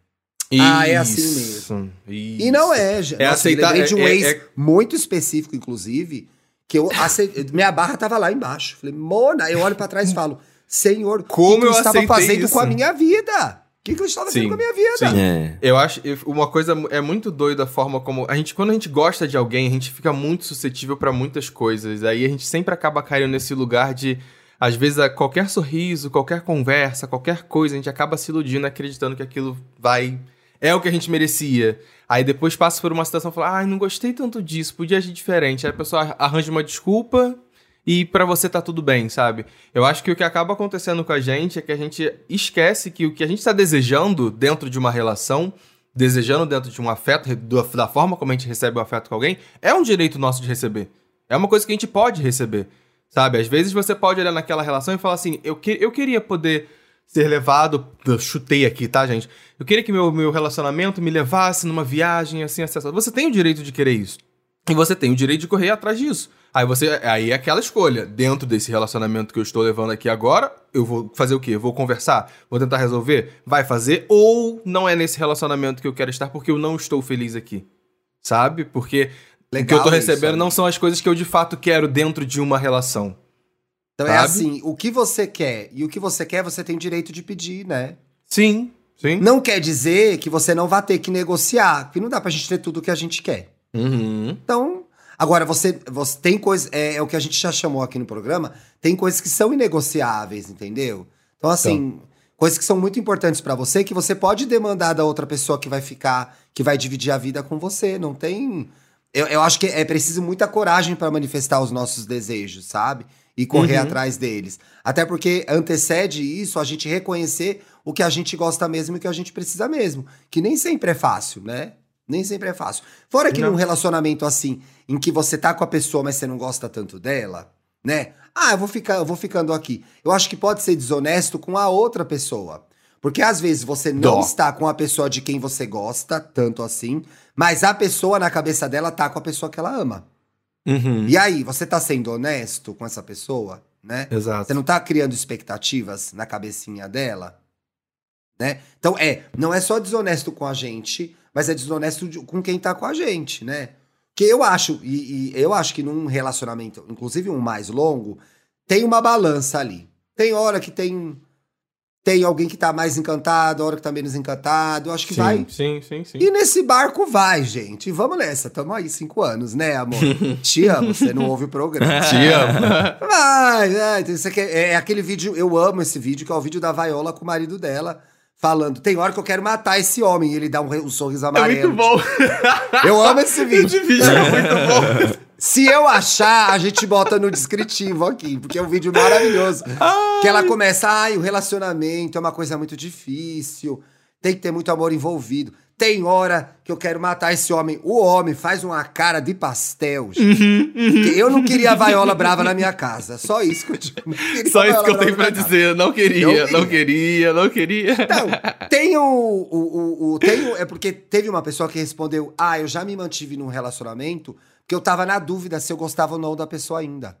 Ah, é assim Isso, E não é, gente. É Nossa, aceitar- lembrei de um é- ex é- muito específico, inclusive, que eu acei- minha barra tava lá embaixo. Falei, Mona, eu olho pra trás e falo, Senhor, o Como que, que eu eu estava fazendo isso? com a minha vida? O que, que eu estava fazendo Sim, com a minha vida? sim. É. Eu acho uma coisa é muito doida a forma como a gente quando a gente gosta de alguém, a gente fica muito suscetível pra muitas coisas. Aí a gente sempre acaba caindo nesse lugar de às vezes a qualquer sorriso, qualquer conversa, qualquer coisa, a gente acaba se iludindo, acreditando que aquilo vai é o que a gente merecia. Aí depois passa por uma situação e fala: "Ai, não gostei tanto disso, podia agir diferente". Aí a pessoa arranja uma desculpa e pra você tá tudo bem, sabe? Eu acho que o que acaba acontecendo com a gente é que a gente esquece que o que a gente tá desejando dentro de uma relação desejando dentro de um afeto, da forma como a gente recebe o afeto com alguém, é um direito nosso de receber. É uma coisa que a gente pode receber. Sabe? Às vezes você pode olhar naquela relação e falar assim: eu, que, eu queria poder ser levado. Eu chutei aqui, tá, gente? Eu queria que meu, meu relacionamento me levasse numa viagem assim, assim, assim. Você tem o direito de querer isso. E você tem o direito de correr atrás disso. Aí você. Aí é aquela escolha. Dentro desse relacionamento que eu estou levando aqui agora, eu vou fazer o quê? Vou conversar? Vou tentar resolver? Vai fazer? Ou não é nesse relacionamento que eu quero estar porque eu não estou feliz aqui? Sabe? Porque o que Legal eu tô isso, recebendo né? não são as coisas que eu de fato quero dentro de uma relação. Então é Sabe? assim, o que você quer e o que você quer, você tem direito de pedir, né? Sim, sim. Não quer dizer que você não vai ter que negociar, porque não dá pra gente ter tudo o que a gente quer. Uhum. Então, agora você, você tem coisas, é, é o que a gente já chamou aqui no programa, tem coisas que são inegociáveis, entendeu? Então, assim, coisas que são muito importantes pra você, que você pode demandar da outra pessoa que vai ficar, que vai dividir a vida com você. Não tem. Eu, eu acho que é preciso muita coragem pra manifestar os nossos desejos, sabe? E correr Uhum. atrás deles. Até porque antecede isso a gente reconhecer o que a gente gosta mesmo e o que a gente precisa mesmo. Que nem sempre é fácil, né? Nem sempre é fácil. Fora que Não. num relacionamento assim, em que você tá com a pessoa, mas você não gosta tanto dela, né? Ah, eu vou, ficar, eu vou ficando aqui. Eu acho que pode ser desonesto com a outra pessoa. Porque às vezes você não Dó. está com a pessoa de quem você gosta, tanto assim, mas a pessoa na cabeça dela tá com a pessoa que ela ama. Uhum. E aí, você tá sendo honesto com essa pessoa, né? Exato. Você não tá criando expectativas na cabecinha dela, né? Então, é, não é só desonesto com a gente, mas é desonesto de- com quem tá com a gente, né? Que eu acho, e, e eu acho que num relacionamento, inclusive um mais longo, tem uma balança ali. Tem hora que tem tem alguém que tá mais encantado, hora que tá menos encantado. Acho que sim, vai. sim, sim, sim. E nesse barco vai, gente. E Vamos nessa. Tamo aí cinco anos, né, amor? [LAUGHS] Te amo, você não ouve o programa. [LAUGHS] Te amo. Vai, vai. É, é aquele vídeo, eu amo esse vídeo, que é o vídeo da Viola com o marido dela, falando: tem hora que eu quero matar esse homem. E ele dá um, um sorriso É amarelo. muito bom. [LAUGHS] Eu amo esse [LAUGHS] vídeo. Esse vídeo é muito [LAUGHS] bom. Se eu achar, a gente bota no descritivo aqui, porque é um vídeo maravilhoso. Que ela começa, ai, o relacionamento é uma coisa muito difícil, tem que ter muito amor envolvido. Tem hora que eu quero matar esse homem. O homem faz uma cara de pastel, gente. Uhum, Que Eu não queria a vaiola brava na minha casa. Só isso que eu queria Só isso que eu tenho pra dizer. Não queria, Não não queria, não queria. Então, [LAUGHS] tem o, o, o, o- tem É porque teve uma pessoa que respondeu: Ah, eu já me mantive num relacionamento porque eu tava na dúvida se eu gostava ou não da pessoa ainda.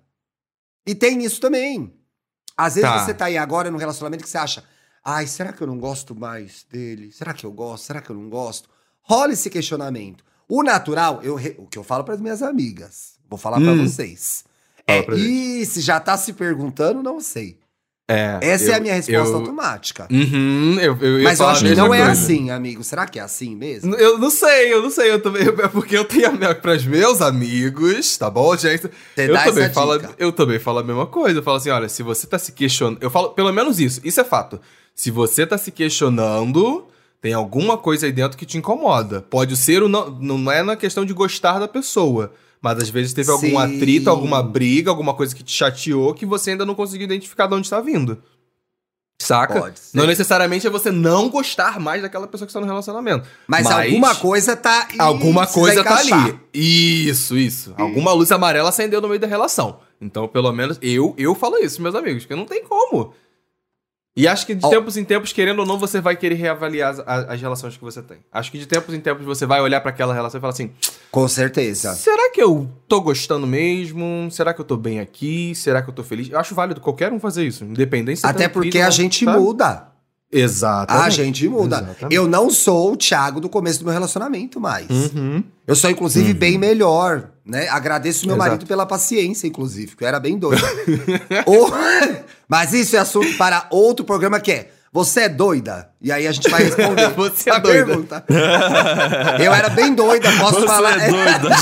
E tem isso também. Às vezes Tá. você tá aí agora num relacionamento que você acha: Ai, será que eu não gosto mais dele? Será que eu gosto? Será que eu não gosto? Rola esse questionamento. O natural, eu, re- o que eu falo para minhas amigas, vou falar pra Hum. vocês. Fala É, pra e se já tá se perguntando, não sei. É, Essa é eu- a minha resposta eu- automática. Uhum, eu, eu Mas eu acho que não é coisa. assim, amigo. Será que é assim mesmo? Eu não sei, eu não sei. Eu também, [LAUGHS] é porque eu tenho para os meus amigos, tá bom, gente? Você eu também falo, dica. eu também falo a mesma coisa. Eu falo assim, olha, se você tá se questionando, eu falo pelo menos isso. Isso é fato. Se você tá se questionando, tem alguma coisa aí dentro que te incomoda. Pode ser ou não, não é na questão de gostar da pessoa, mas às vezes teve algum Sim. atrito, alguma briga, alguma coisa que te chateou que você ainda não conseguiu identificar de onde está vindo. Saca? Pode ser. Não necessariamente é você não gostar mais daquela pessoa que está no relacionamento. Mas, alguma coisa tá. Alguma coisa tá ali. Isso, isso. Alguma luz amarela acendeu no meio da relação. Então, pelo menos, eu, eu falo isso, meus amigos, que não tem como. E acho que de tempos em tempos, querendo ou não, você vai querer reavaliar as, as- relações que você tem. Acho que de tempos em tempos você vai olhar pra aquela relação e falar assim: Com certeza. será que eu tô gostando mesmo? Será que eu tô bem aqui? Será que eu tô feliz? Eu acho válido qualquer um fazer isso, independente se Até tá porque a gente sabe? muda. Exatamente. A gente muda. Exatamente. Eu não sou o Thiago do começo do meu relacionamento mais. Uhum. Eu sou, inclusive, bem melhor, né? Agradeço meu Exato. marido pela paciência, inclusive, que eu era bem doido. [LAUGHS] O- Mas isso é assunto para outro programa que é Você é doida? E aí a gente vai responder. [LAUGHS] Você é a doida. pergunta. [LAUGHS] Eu era bem doida, posso Você falar. é doida.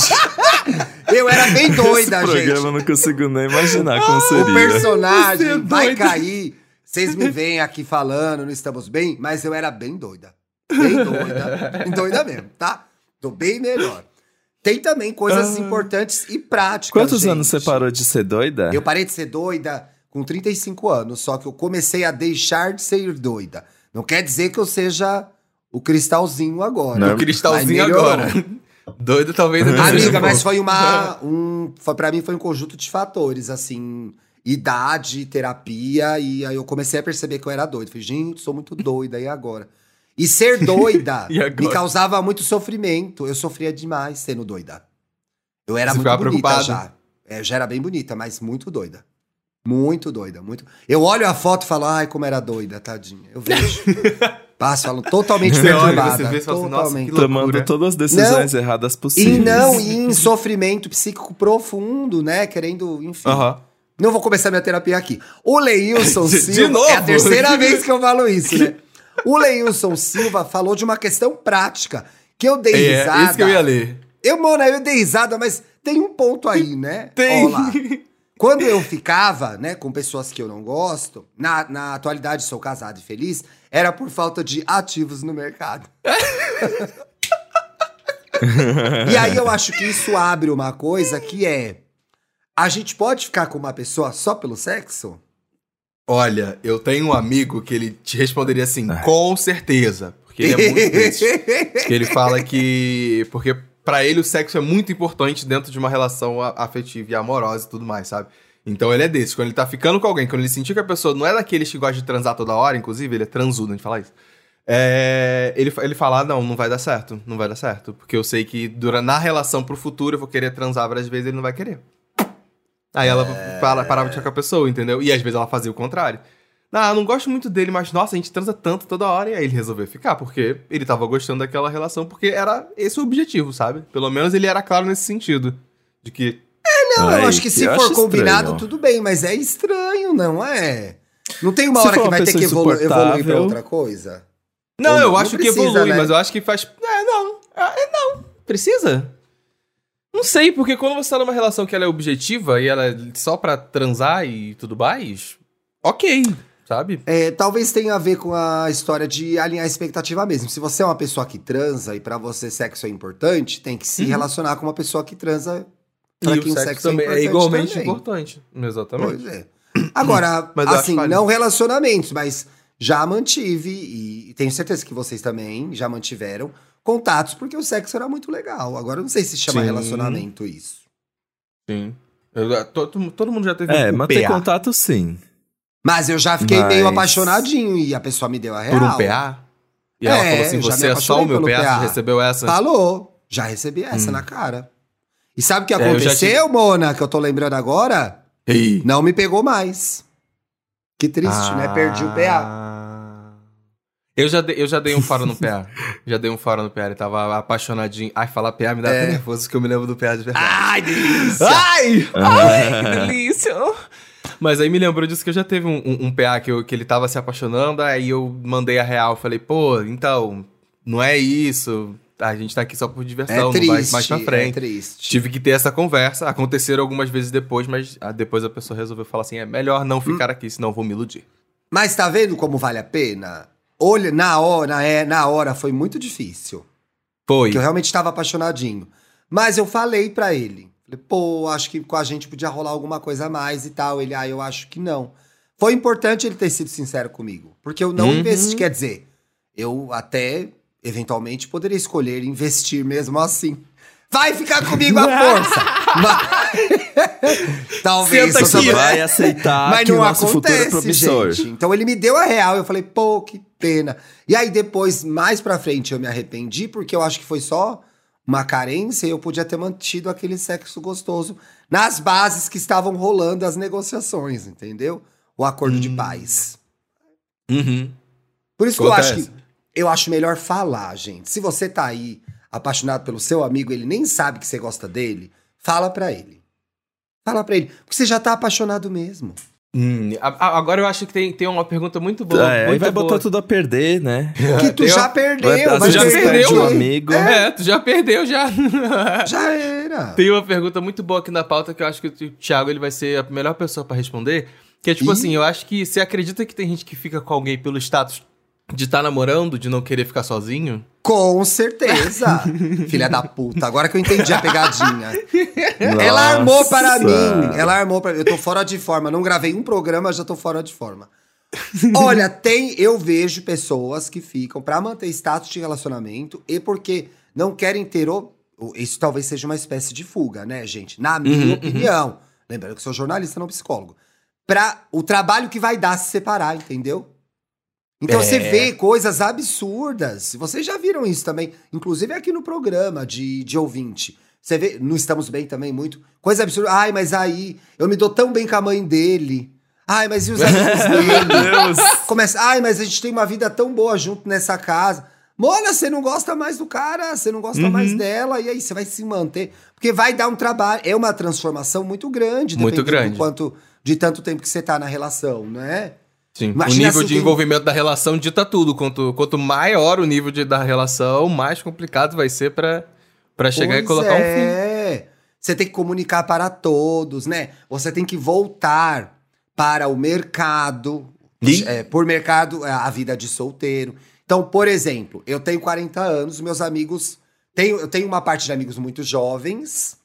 Eu era bem doida, Esse gente. programa eu não consigo nem imaginar como O seria. personagem Você é vai cair. Vocês me veem aqui falando, não estamos bem, mas eu era bem doida. Bem doida. Bem doida mesmo, tá? Tô bem melhor. Tem também coisas importantes e práticas. Quantos gente. anos você parou de ser doida? Eu parei de ser doida com 35 anos, só que eu comecei a deixar de ser doida. Não quer dizer que eu seja o cristalzinho agora. Não, O cristalzinho agora. [LAUGHS] Doido talvez seja Amiga, mas foi uma. [LAUGHS] Um, foi, pra mim foi um conjunto de fatores, assim. Idade, terapia, e aí eu comecei a perceber que eu era doido. Falei, gente, sou muito doida, e agora? E ser doida [LAUGHS] E me causava muito sofrimento. Eu sofria demais sendo doida. Eu era Você muito bonita preocupada? já. É, já era bem bonita, mas muito doida. Muito doida, muito. Eu olho a foto e falo, ai, como era doida, tadinha. Eu vejo. [LAUGHS] Passo, falo totalmente Você olha, perturbada. você vê e fala assim, nossa, totalmente. que loucura. Tomando todas as decisões erradas E possíveis. não, e em sofrimento psíquico profundo, né? Querendo, enfim. Aham. Não vou começar minha terapia aqui. O Leilson De- [LAUGHS] de Silva. novo? É a terceira vez que eu falo isso, né? O Leilson Silva falou de uma questão prática. Que eu dei É, risada. isso que eu ia ler. Eu, mano, eu dei risada, mas tem um ponto aí, né? Tem. Ó lá. Quando eu ficava, né, com pessoas que eu não gosto, na, na atualidade sou casado e feliz, era por falta de ativos no mercado. e aí eu acho que isso abre uma coisa que é: a gente pode ficar com uma pessoa só pelo sexo? Olha, eu tenho um amigo que ele te responderia assim, com certeza. Porque ele é muito desses. que ele fala que. Porque pra ele o sexo é muito importante dentro de uma relação afetiva e amorosa e tudo mais, sabe? Então ele é desse. Quando ele tá ficando com alguém, quando ele sentir que a pessoa não é daqueles que gosta de transar toda hora, inclusive, ele é transudo, a gente fala isso. É, ele, ele fala, ah, não, não vai dar certo, não vai dar certo. Porque eu sei que dura, na relação pro futuro eu vou querer transar várias vezes ele não vai querer. Aí ela para- parava de ficar com a pessoa, entendeu? E às vezes ela fazia o contrário. Ah, não gosto muito dele, mas nossa, a gente transa tanto toda hora. E aí ele resolveu ficar, porque ele tava gostando daquela relação, porque era esse o objetivo, sabe? Pelo menos ele era claro nesse sentido. De que. Não, eu Ai, acho que se eu for acho combinado, estranho. tudo bem, mas é estranho, não é? Não tem uma Se hora for que uma vai ter que evolu- evoluir pra outra coisa? Não, Ou eu não acho que precisa, evolui, né? mas eu acho que faz. É, não. É, não. Precisa? Não sei, porque quando você tá numa relação que ela é objetiva e ela é só pra transar e tudo mais, ok, sabe? É, talvez tenha a ver com a história de alinhar a expectativa mesmo. Se você é uma pessoa que transa e pra você sexo é importante, tem que se Uhum. relacionar com uma pessoa que transa pra e quem o sexo, também é importante igualmente também. importante. Exatamente. Pois é. Agora, assim, não relacionamentos, mas já mantive, e tenho certeza que vocês também já mantiveram contatos, porque o sexo era muito legal. Agora, eu não sei se chama Sim. relacionamento isso. Sim. Eu- todo, todo mundo já teve É, um manter PA. contato sim. Mas eu já fiquei Mas- meio apaixonadinho e a pessoa me deu a real. por um PA. E ela É, falou assim: você é só o meu PA, PA. você recebeu essa? Falou. Já recebi essa Hum. na cara. E sabe o que É, aconteceu, Mona, que eu tô lembrando agora? Ih. Não me pegou mais. Que triste, né? Perdi o PA. Eu já, dei, eu já dei um fora no [LAUGHS] PA. já dei um fora no PA. Ele tava apaixonadinho. Ai, falar PA me dá É. até nervoso que eu me lembro do PA de verdade. Ai, delícia! Ai! Ai, [LAUGHS] que delícia! Mas aí me lembrou disso que eu já teve um, um- um PA que, eu- que ele tava se apaixonando, aí eu mandei a real. Falei, pô, então, não é isso. A gente tá aqui só por É diversão, não vai triste, mais pra é frente. triste. Tive que ter essa conversa. Aconteceram algumas vezes depois, mas ah, depois a pessoa resolveu falar assim: é melhor não ficar Hum. aqui, senão vou me iludir. Mas tá vendo como vale a pena? Olha, na hora, é, na hora foi muito difícil. Foi. Porque eu realmente tava apaixonadinho. Mas eu falei pra ele. Falei, pô, acho que com a gente podia rolar alguma coisa a mais e tal. Ele, ah, eu acho que não. Foi importante ele ter sido sincero comigo. Porque eu não Uhum. investi. Quer dizer, eu até, eventualmente, poderia escolher investir mesmo assim. Vai ficar comigo à força! [LAUGHS] Mas... [LAUGHS] Talvez. Senta aqui, Vai aceitar Mas que o não nosso futuro é acontece, promissor. gente. Então ele me deu a real. Eu falei, pô, que pena. E aí depois, mais pra frente, eu me arrependi, porque eu acho que foi só uma carência e eu podia ter mantido aquele sexo gostoso nas bases que estavam rolando as negociações, entendeu? O acordo de paz. Uhum. Por isso que eu acho Acontece. que eu acho melhor falar, gente. Se você tá aí apaixonado pelo seu amigo, ele nem sabe que você gosta dele, fala pra ele. Fala pra ele, porque você já tá apaixonado mesmo. Hum, a- agora eu acho que tem, tem uma pergunta muito boa. É, aí muito vai boa. botar tudo a perder, né? [LAUGHS] Que tu Eu- já perdeu, Vai- vai você já perdeu um amigo. É, tu já perdeu já. [LAUGHS] Já era. Tem uma pergunta muito boa aqui na pauta que eu acho que o Thiago ele vai ser a melhor pessoa pra responder. Que é tipo Ih. assim, eu acho que você acredita que tem gente que fica com alguém pelo status de estar namorando, de não querer ficar sozinho? Com certeza. [LAUGHS] Filha da puta, agora que eu entendi a pegadinha. Ela armou para Nossa. mim. Ela armou para mim. Eu tô fora de forma. Não gravei um programa, já tô fora de forma. Olha, tem, eu vejo pessoas que ficam pra manter status de relacionamento e porque não querem ter o, isso talvez seja uma espécie de fuga, né, gente? Na minha Uhum, opinião. Lembrando que sou jornalista, não psicólogo. Pra o trabalho que vai dar se separar, entendeu? Então É. você vê coisas absurdas. Vocês já viram isso também, inclusive aqui no programa de, de ouvinte. Você vê, não estamos bem também muito. Coisa absurda. Ai, mas aí eu me dou tão bem com a mãe dele. Ai, mas e os [LAUGHS] amigos dele? Deus. Começa, ai, mas a gente tem uma vida tão boa junto nessa casa. Mona, você não gosta mais do cara, você não gosta Uhum. mais dela, e aí você vai se manter. Porque vai dar um trabalho, é uma transformação muito grande. Muito grande. Do quanto, de tanto tempo que você tá na relação, né? Sim. Imagina o nível assim, de tem- envolvimento da relação dita tudo. Quanto, quanto maior o nível de, da relação, mais complicado vai ser pra chegar e Pois colocar um fim. é. Você tem que comunicar para todos, né? Você tem que voltar para o mercado. E? É, por mercado, é, a vida de solteiro. Então, por exemplo, eu tenho 40 anos, meus amigos. Tenho, eu tenho uma parte de amigos muito jovens.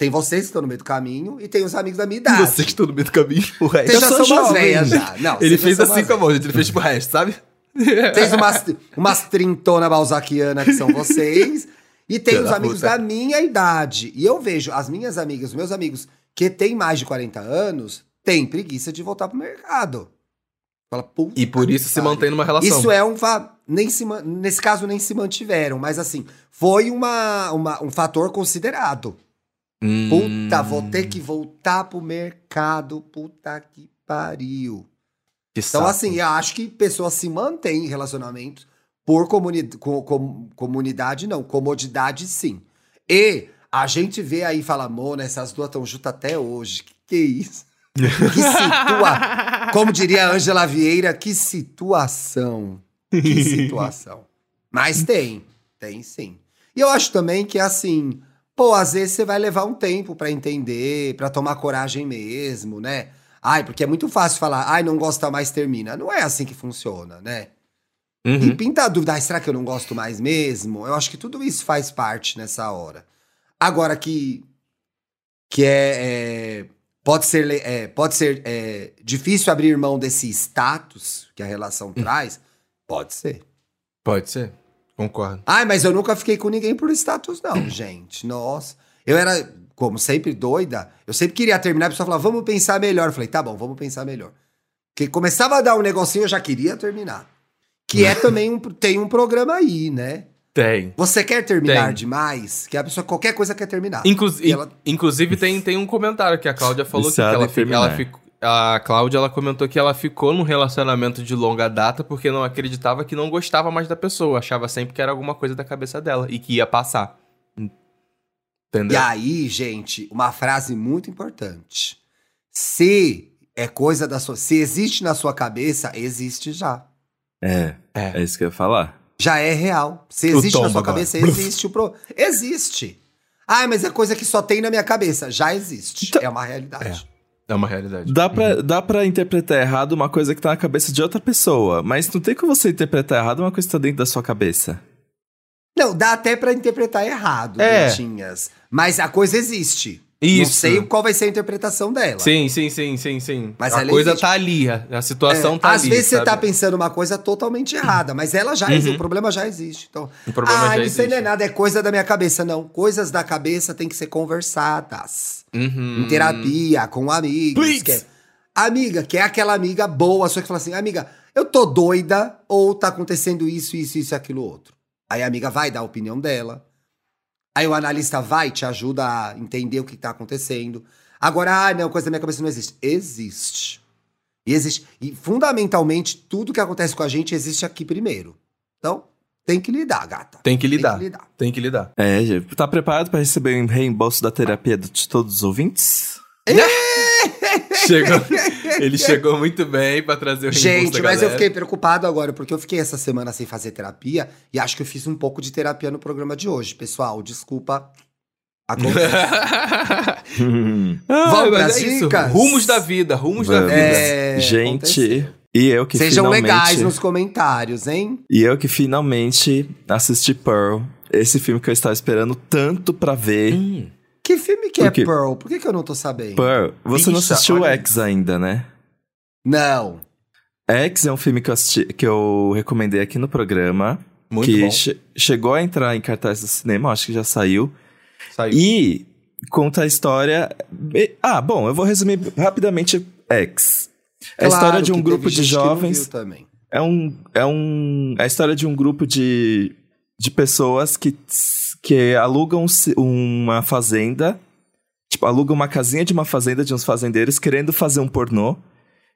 Tem vocês que estão no meio do caminho e tem os amigos da minha idade. Vocês que estão no meio do caminho, o resto. Vocês já Eu sou são umas velhas já. Não, Ele fez já assim com a mão, gente. Ele fez pro resto, sabe? [LAUGHS] Tem umas, umas trintona balzaquiana que são [LAUGHS] vocês. E tem Filha os amigos puta. da minha idade. E eu vejo as minhas amigas, os meus amigos que têm mais de 40 anos, têm preguiça de voltar pro mercado. Fala, puta E por isso se mantém numa relação. Isso é um fa... nem se nesse caso nem se mantiveram, mas assim, foi uma, uma- um fator considerado. Hum. Puta, vou ter que voltar pro mercado, puta que pariu. Que Então, saco. assim, eu acho que pessoas se mantêm em relacionamentos por comuni com- com- comunidade, não, comodidade, sim. E a gente vê aí e fala, Mona, essas duas estão juntas até hoje. Que que é isso? Que situa... [LAUGHS] Como diria a Ângela Vieira, que situação. Que situação. Mas tem, tem sim. E eu acho também que, assim, pô, às vezes você vai levar um tempo pra entender, pra tomar coragem mesmo, né? Ai, porque é muito fácil falar, ai, não gosta mais, termina. Não é assim que funciona, né? E Uhum. pinta a dúvida, ai, será que eu não gosto mais mesmo? Eu acho que tudo isso faz parte nessa hora. Agora que, que é, é, pode ser, é, pode ser é, difícil abrir mão desse status que a relação traz, pode ser. Pode ser. Concordo. Ai, mas eu nunca fiquei com ninguém por status, não, [CLEARS THROAT] gente. Nossa. Eu era, como sempre, doida. Eu sempre queria terminar, a pessoa falava, vamos pensar melhor. Eu falei, tá bom, vamos pensar melhor. Porque começava a dar um negocinho, eu já queria terminar. Que é [LAUGHS] também um. Tem um programa aí, né? Tem. Você quer terminar Tem. demais? Que a pessoa, qualquer coisa quer terminar. Inclu- ela- Inclusive, tem, tem um comentário que a Cláudia falou que, que ela, em fi- terminar. ela ficou. A Cláudia ela comentou que ela ficou num relacionamento de longa data porque não acreditava que não gostava mais da pessoa, achava sempre que era alguma coisa da cabeça dela e que ia passar. E Entendeu? aí, gente, uma frase muito importante. Se é coisa da sua. Se existe na sua cabeça, existe já. É, É. é isso que eu ia falar. Já é real. Se existe na sua agora. cabeça, existe o pro... Existe. Ah, mas é coisa que só tem na minha cabeça. Já existe. Então- É uma realidade. É uma realidade. Dá pra, dá pra interpretar errado uma coisa que tá na cabeça de outra pessoa, mas não tem como você interpretar errado uma coisa que tá dentro da sua cabeça. Não, dá até pra interpretar errado, É. Dentinhas. Mas a coisa existe. Não Isso. sei qual vai ser a interpretação dela. Sim, sim, sim, sim, sim. Mas a coisa existe. tá ali, a, a situação É, tá Às ali. vezes você sabe? tá pensando uma coisa totalmente errada, mas ela já Uhum. existe, o problema já existe. Então, O problema ah, já isso aí não é existe. nada, é coisa da minha cabeça. Não, coisas da cabeça têm que ser conversadas. Uhum. Em terapia, com amigos. Please. Que é, amiga, que é aquela amiga boa, só que fala assim, amiga, eu tô doida ou tá acontecendo isso, isso, isso aquilo outro. Aí a amiga vai dar a opinião dela. Aí o analista vai, te ajuda a entender o que tá acontecendo. Agora, ah, não, coisa da minha cabeça não existe. Existe. E existe. E fundamentalmente, tudo que acontece com a gente existe aqui primeiro. Então, tem que lidar, gata. Tem que lidar. Tem que lidar. Tem que lidar. É, gente, tá preparado pra receber o reembolso da terapia de todos os ouvintes? [LAUGHS] Chegou, [LAUGHS] ele chegou muito bem pra trazer o Gente, da mas eu fiquei preocupado agora, porque eu fiquei essa semana sem fazer terapia e acho que eu fiz um pouco de terapia no programa de hoje. Pessoal, desculpa. Acontece. [LAUGHS] Ah, Vamos mas pras é isso. dicas? Rumos da vida, rumos da Vamos. vida. É, gente, aconteceu. e eu que Sejam finalmente... legais nos comentários, hein? E eu que finalmente assisti Pearl, esse filme que eu estava esperando tanto pra ver. Hum. Que filme que é? Pearl? Por que, que eu não tô sabendo? Pearl, você não Bicha, assistiu olha X ainda, né? Não. X é um filme que eu, assisti, que eu recomendei aqui no programa. Muito que bom. che- chegou a entrar em cartaz do cinema, acho que já saiu. Saiu. E conta a história. e- Ah, bom, eu vou resumir rapidamente X. É a Claro história de um grupo de não jovens. É um. É um. É a história de um grupo de, de pessoas que, que alugam uma fazenda. Tipo, alugam uma casinha de uma fazenda de uns fazendeiros querendo fazer um pornô.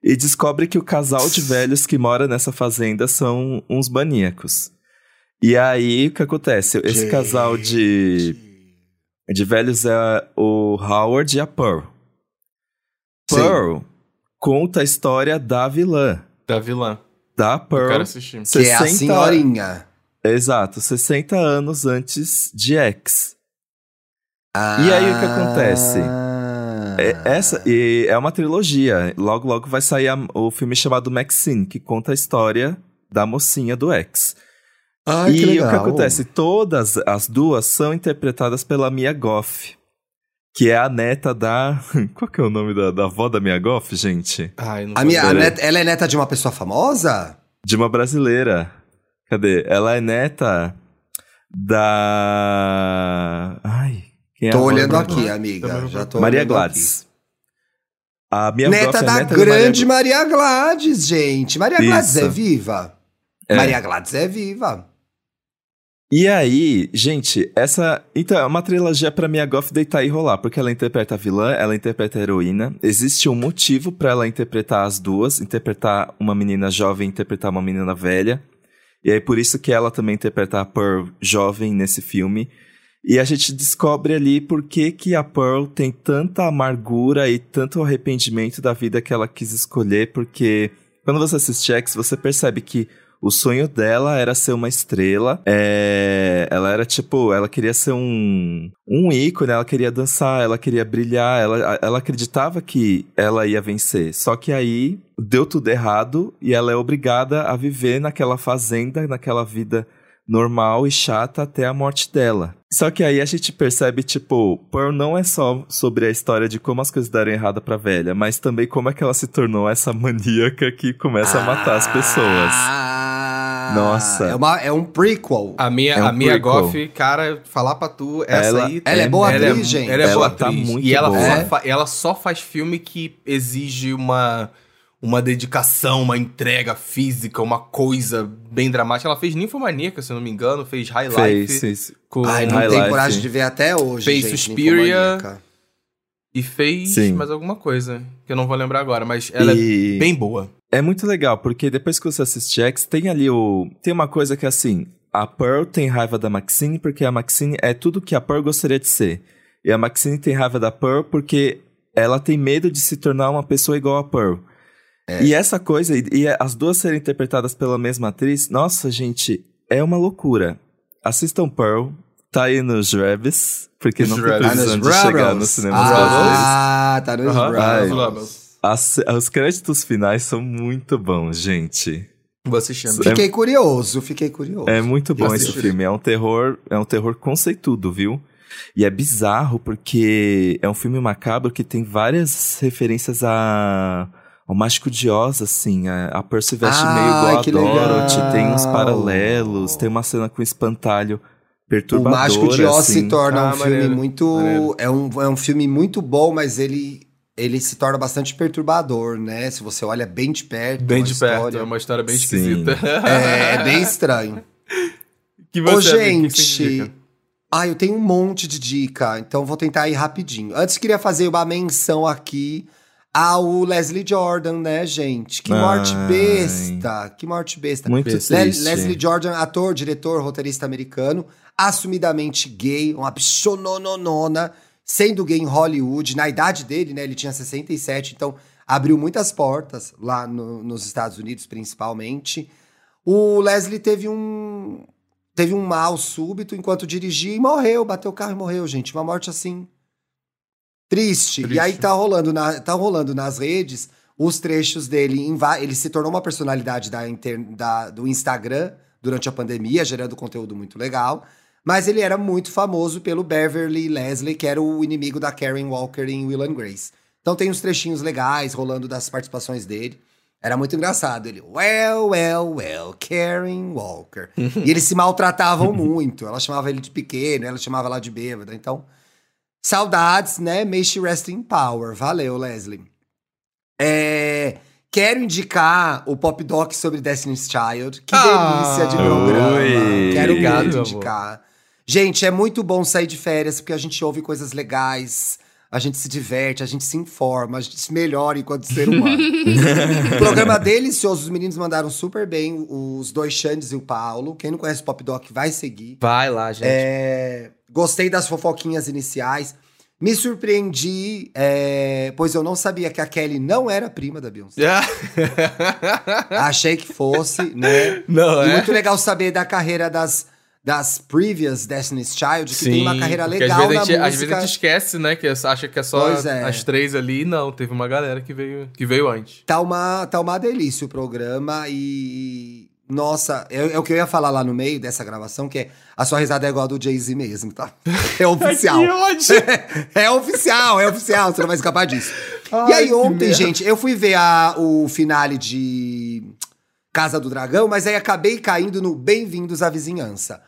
E descobre que o casal de velhos que mora nessa fazenda são uns maníacos. E aí, o que acontece? Esse casal de, de velhos é o Howard e a Pearl. Sim. Pearl conta a história da vilã. Da vilã. Da Eu Pearl. quero assistir. Que é a 60 senhorinha. Exato, 60 anos antes de X. E aí, o que acontece? Ah. É, essa e é uma trilogia. Logo, logo vai sair a- o filme chamado Maxine, que conta a história da mocinha do X. Ai, e que legal. o que acontece? Todas as duas são interpretadas pela Mia Goff, que é a neta da. [LAUGHS] Qual que é o nome da, da avó da Mia Goff, gente? Ai, não A minha, a neta- ela é neta de uma pessoa famosa? De uma brasileira. Cadê? Ela é neta da. Ai. Quem é a tô olhando aqui, amiga. Já tô Maria olhando Gladys. A Mia aqui. Neta é da neta grande Maria... Maria Gladys, gente. Maria Gladys Isso. é viva? É. Maria Gladys é viva. E aí, gente, essa. Então, é uma trilogia pra Mia Goff deitar e rolar, porque ela interpreta a vilã, ela interpreta a heroína. Existe um motivo pra ela interpretar as duas, interpretar uma menina jovem e interpretar uma menina velha. E aí, por isso que ela também interpreta a Pearl jovem nesse filme. E a gente descobre ali por que, que a Pearl tem tanta amargura e tanto arrependimento da vida que ela quis escolher, porque quando você assiste X, você percebe que o sonho dela era ser uma estrela. É, ela era tipo, ela queria ser um, um ícone, ela queria dançar, ela queria brilhar, ela, ela acreditava que ela ia vencer. Só que aí deu tudo errado e ela é obrigada a viver naquela fazenda, naquela vida normal e chata até a morte dela. Só que aí a gente percebe, tipo, Pearl não é só sobre a história de como as coisas deram errado pra velha, mas também como é que ela se tornou essa [LAUGHS] maníaca que começa a matar as pessoas. Ah, Nossa. É, uma, é um prequel. A minha, É um a prequel. Goff, cara, falar pra tu, essa Ela- aí... ela é boa ela atriz, gente. Ela é boa Ela tá atriz. muito e ela, boa. só É? ela só faz filme que exige uma, uma dedicação, uma entrega física, uma coisa bem dramática. Ela fez Ninfomaníaca, se eu não me engano, fez High Fez, Life fez. com... Ai, não High tenho Life. coragem de ver até hoje, Fez gente. Suspiria. E fez Sim. mais alguma coisa, que eu não vou lembrar agora, mas ela E- é bem boa. É muito legal, porque depois que você assiste X, tem ali o. Tem uma coisa que é assim: a Pearl tem raiva da Maxine porque a Maxine é tudo que a Pearl gostaria de ser. E a Maxine tem raiva da Pearl porque ela tem medo de se tornar uma pessoa igual a Pearl. E essa coisa, e, e as duas serem interpretadas pela mesma atriz, nossa, gente, é uma loucura. Assistam Pearl, tá aí nos Rebs, porque Nos não. Ah, nos previsão de chegar nos cinemas brasileiros. Ah, tá nos Aham, Ai. As- os créditos finais são muito bons, gente. Vou assistindo. É- Fiquei curioso, fiquei curioso. É muito bom esse filme. É um terror, é um terror conceitudo, viu? E é bizarro porque é um filme macabro que tem várias referências a ao Mágico de Oz, assim. A, a Percy veste Ai, meio igual a Dorothy, legal. tem uns paralelos, tem uma cena com espantalho O perturbador, Mágico de Oz assim. se torna Ah, um filme maneiro, muito. maneiro. É um, é um filme muito bom, mas ele, ele se torna bastante perturbador, né? Se você olha bem de perto. Bem de perto, história- é uma história bem Sim. esquisita. [LAUGHS] É, é bem estranho. que Ô, você, que que você gente. indica? Ah, eu tenho um monte de dica, então vou tentar ir rapidinho. Antes, queria fazer uma menção aqui ao Leslie Jordan, né, gente? Que morte Ai. besta, que morte besta. Muito Le- triste. Leslie Jordan, ator, diretor, roteirista americano, assumidamente gay, uma bichononona, sendo gay em Hollywood. Na idade dele, né, ele tinha 67, então abriu muitas portas lá no- nos Estados Unidos, principalmente. O Leslie teve um teve um mal súbito enquanto dirigia e morreu, bateu o carro e morreu, gente. Uma morte assim triste. Triste. E aí tá rolando na, tá rolando nas redes os trechos dele ele se tornou uma personalidade da, inter- da- do Instagram durante a pandemia, gerando conteúdo muito legal. Mas ele era muito famoso pelo Beverly Leslie, que era o inimigo da Karen Walker em Will and Grace. Então tem uns trechinhos legais rolando das participações dele. Era muito engraçado. Ele, well, well, well, Karen Walker. e eles se maltratavam [LAUGHS] muito. Ela chamava ele de pequeno, ela chamava ela de bêbado. Então, saudades, né? May she rest in power. Valeu, Leslie. É, quero indicar o Pop Doc sobre Destiny's Child. Que Ah, delícia de programa. oi. Quero Obrigado, muito indicar. Gente, é muito bom sair de férias porque a gente ouve coisas legais. A gente se diverte, a gente se informa, a gente se melhora enquanto ser humano. [LAUGHS] programa delicioso, os meninos mandaram super bem, os dois Xandes e o Paulo. Quem não conhece o Pop Doc vai seguir. Vai lá, gente. É, gostei das fofoquinhas iniciais. Me surpreendi, é, pois eu não sabia que a Kelly não era prima da Beyoncé. [LAUGHS] Achei que fosse, né? Não, E é? muito legal saber da carreira das, das previous Destiny's Child, que tem uma carreira legal às vezes, na a gente, música. às vezes a gente esquece, né? Que acha que é só é. as três ali. Não, teve uma galera que veio, que veio antes. Tá uma, tá uma delícia o programa e. Nossa, é, é o que eu ia falar lá no meio dessa gravação, que é a sua risada é igual a do Jay-Z mesmo, tá? [LAUGHS] É oficial. Que ódio! [LAUGHS] é oficial, é oficial, você não vai escapar disso. e Ai, aí, que ontem, gente, eu fui ver a, o finale de Casa do Dragão, mas aí acabei caindo no Bem-vindos à Vizinhança.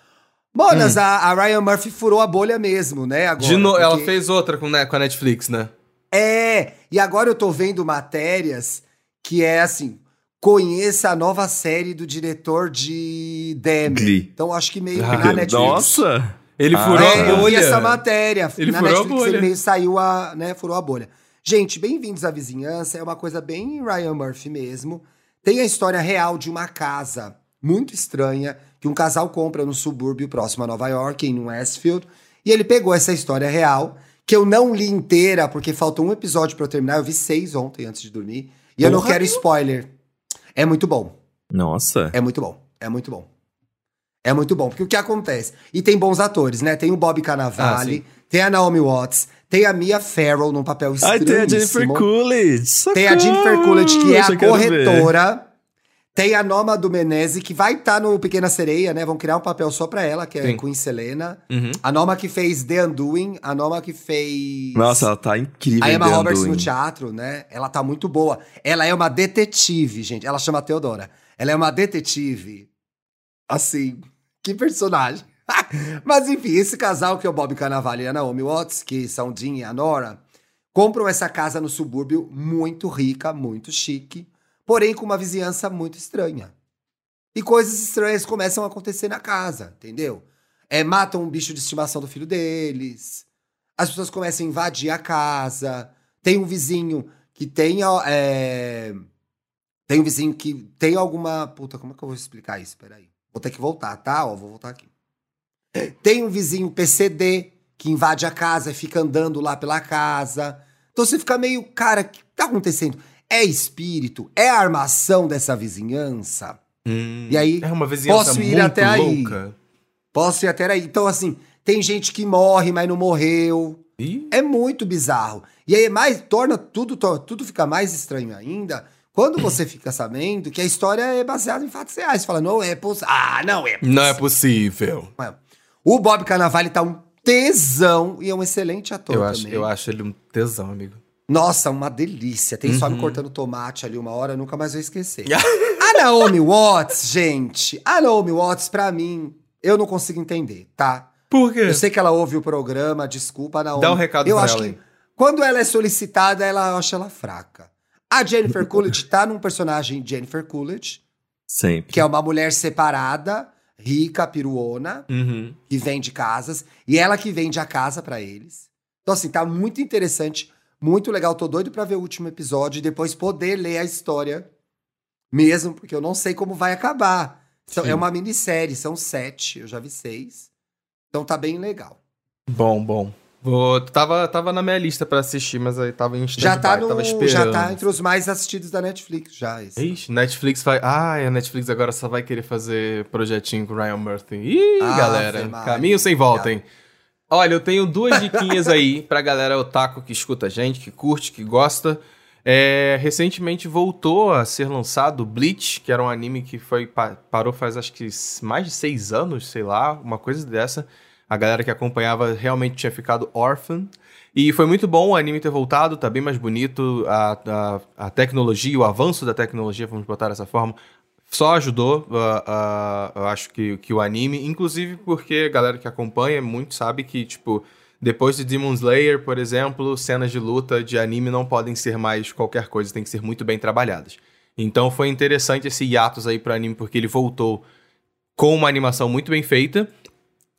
Monas, a, a Ryan Murphy furou a bolha mesmo, né? Agora, Hum. De novo, ela porque- fez outra com, né, com a Netflix, né? É, e agora eu tô vendo matérias que é assim, conheça a nova série do diretor de Demi. Então acho que meio que Ah, na Netflix. Nossa! Ele Ah, furou É, a eu vi bolha. essa matéria. Ele na furou a Netflix bolha. ele meio saiu a, né, furou a bolha. Gente, bem-vindos à vizinhança, é uma coisa bem Ryan Murphy mesmo. Tem a história real de uma casa muito estranha que um casal compra no subúrbio próximo a Nova York, em Westfield, e ele pegou essa história real, que eu não li inteira, porque faltou um episódio pra eu terminar, eu vi seis ontem antes de dormir, e eu não Porra, quero spoiler. É muito bom. Nossa. É muito bom. É muito bom. É muito bom. Porque o que acontece? E tem bons atores, né? Tem o Bob Ah, Cannavale, sim. tem a Naomi Watts, tem a Mia Farrow num papel Ai, tem a Jennifer. Coolidge. Tem a Jennifer Socorro! Coolidge, que é a corretora. Tem a Noma do Menezes, que vai estar no Pequena Sereia, né? Vão criar um papel só pra ela, que é Sim. Queen Selena. Uhum. A Noma que fez The Undoing, a Noma que fez... Nossa, ela tá incrível. A Emma em The Roberts Undoing. no teatro, né? Ela tá muito boa. Ela é uma detetive, gente. Ela chama Teodora. Ela é uma detetive. Assim, que personagem. [LAUGHS] Mas enfim, esse casal que é o Bob Cannavale e a Naomi Watts, que são Dean e a Nora, compram essa casa no subúrbio muito rica, muito chique, porém com uma vizinhança muito estranha. E coisas estranhas começam a acontecer na casa, entendeu? É, matam um bicho de estimação do filho deles. As pessoas começam a invadir a casa. Tem um vizinho que tem. é, Tem um vizinho que tem alguma. Puta, como é que eu vou explicar isso? Peraí. Vou ter que voltar, tá? Ó, vou voltar aqui. Tem um vizinho PCD que invade a casa e fica andando lá pela casa. Então você fica meio, cara, o que tá acontecendo? É espírito? É a armação dessa vizinhança? Hum. E aí, é uma vizinhança posso ir muito até aí? louca. Posso ir até aí. Então, assim, tem gente que morre, mas não morreu. Ih, É muito bizarro. E aí, mais, torna tudo, tudo fica mais estranho ainda quando você [CLEARS THROAT] fica sabendo que a história é baseada em fatos reais. Você fala, não é possível. Ah, não é não é possível. O Bob Cannavale tá um tesão e é um excelente ator Eu também. acho, eu acho ele um tesão, amigo. Nossa, uma delícia. Tem só me Uhum. cortando tomate ali uma hora, eu nunca mais vou esquecer. a [LAUGHS] Naomi Watts, gente, a Naomi Watts, pra mim, eu não consigo entender, tá? Por quê? Eu sei que ela ouve o programa, desculpa, Naomi. Dá um recado Eu pra acho ela que quando ela é solicitada, ela eu acho ela fraca. A Jennifer [LAUGHS] Coolidge tá num personagem Jennifer Coolidge, Sempre. que é uma mulher separada, rica, piruona, Uhum. que vende casas, e ela que vende a casa pra eles. Então, assim, tá muito interessante, muito legal. Tô doido pra ver o último episódio e depois poder ler a história mesmo, porque eu não sei como vai acabar. Então, é uma minissérie, são sete, eu já vi seis. Então tá bem legal. Bom, bom. Vou, tava, tava na minha lista pra assistir, mas aí tava em Já tá, no, tava já esperando. tá entre os mais assistidos da Netflix, já. Esse. Ixi, Netflix vai. Ah, a Netflix agora só vai querer fazer projetinho com o Ryan Murphy. Ih, Ave galera. Caminho sem volta, hein? Olha, eu tenho duas diquinhas aí pra galera otaku que escuta a gente, que curte, que gosta. É, recentemente voltou a ser lançado Bleach, que era um anime que foi pa- parou faz acho que mais de seis anos, sei lá, uma coisa dessa. A galera que acompanhava realmente tinha ficado órfã. E foi muito bom o anime ter voltado, tá bem mais bonito. A, a, a tecnologia, o avanço da tecnologia, vamos botar dessa forma, só ajudou, uh, uh, eu acho que, que o anime. Inclusive porque a galera que acompanha muito sabe que, tipo, depois de Demon Slayer, por exemplo, cenas de luta de anime não podem ser mais qualquer coisa, tem que ser muito bem trabalhadas. Então foi interessante esse hiatus aí pro anime, porque ele voltou com uma animação muito bem feita.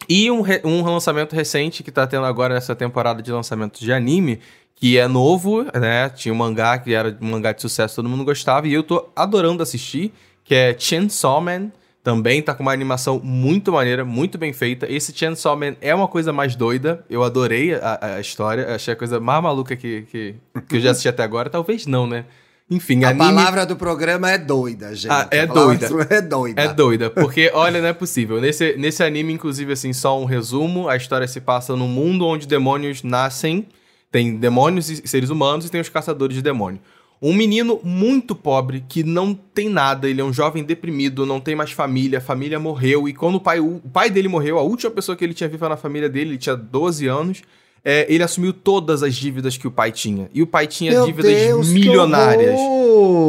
E um, um lançamento recente que tá tendo agora nessa temporada de lançamentos de anime, que é novo, né? Tinha um mangá que era um mangá de sucesso, todo mundo gostava, e eu tô adorando assistir, que é Chainsaw Man. Também tá com uma animação muito maneira, muito bem feita. Esse Chainsaw Man é uma coisa mais doida. Eu adorei a, a história. Achei a coisa mais maluca que, que, que eu já assisti até agora. Talvez não, né? Enfim, a anime... palavra do programa é doida, gente. Ah, é doida. É doida. É doida, porque, olha, não é possível. Nesse, nesse anime, inclusive, assim, só um resumo, a história se passa num mundo onde demônios nascem, tem demônios e seres humanos e tem os caçadores de demônio. Um menino muito pobre, que não tem nada, ele é um jovem deprimido, não tem mais família, a família morreu, e quando o pai, o pai dele morreu, a última pessoa que ele tinha viva na família dele, ele tinha 12 anos, é, ele assumiu todas as dívidas que o pai tinha. E o pai tinha Meu dívidas Deus, milionárias.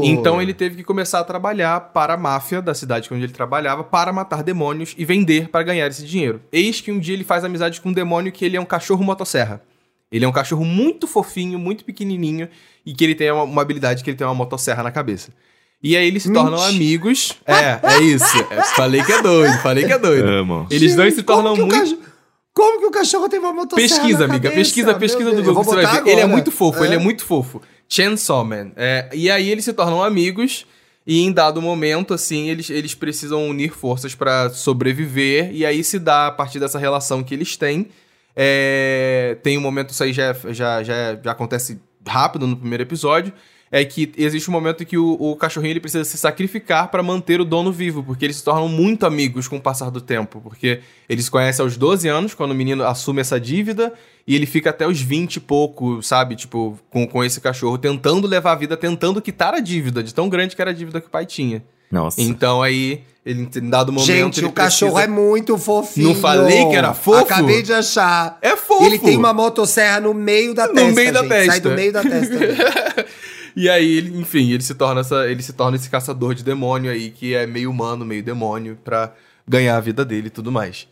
Então ele teve que começar a trabalhar para a máfia da cidade onde ele trabalhava para matar demônios e vender para ganhar esse dinheiro. Eis que um dia ele faz amizade com um demônio que ele é um cachorro motosserra. Ele é um cachorro muito fofinho, muito pequenininho e que ele tem uma, uma habilidade que ele tem uma motosserra na cabeça. E aí eles se tornam Mentira. amigos. É, é isso. É, falei que é doido, falei que é doido. Amo. Eles dois se Gente, como tornam muito. cachorro- Como que o cachorro tem uma motosserra Pesquisa, na amiga. cabeça? Pesquisa, pesquisa do Google. Você vai ver. Ele é muito fofo, É. ele é muito fofo. Chainsaw Man. É, e aí eles se tornam amigos. E em dado momento, assim, eles, eles precisam unir forças pra sobreviver. E aí se dá, a partir dessa relação que eles têm. É, tem um momento, isso aí já, é- já, já, já acontece rápido no primeiro episódio. É que existe um momento que o, o cachorrinho ele precisa se sacrificar pra manter o dono vivo, porque eles se tornam muito amigos com o passar do tempo. Porque eles conhecem aos 12 anos, quando o menino assume essa dívida, e ele fica até os 20 e pouco, sabe? Tipo, com, com esse cachorro, tentando levar a vida, tentando quitar a dívida, de tão grande que era a dívida que o pai tinha. Nossa. Então aí, ele, em dado momento. Gente, ele o cachorro precisa- é muito fofinho. Não falei que era fofo? Acabei de achar. É fofo! Ele tem uma motosserra no meio da No testa, meio da gente. Sai testa. do meio da testa. [LAUGHS] E aí, ele, enfim, ele se torna essa, ele se torna esse caçador de demônio aí, que é meio humano, meio demônio, pra ganhar a vida dele e tudo mais.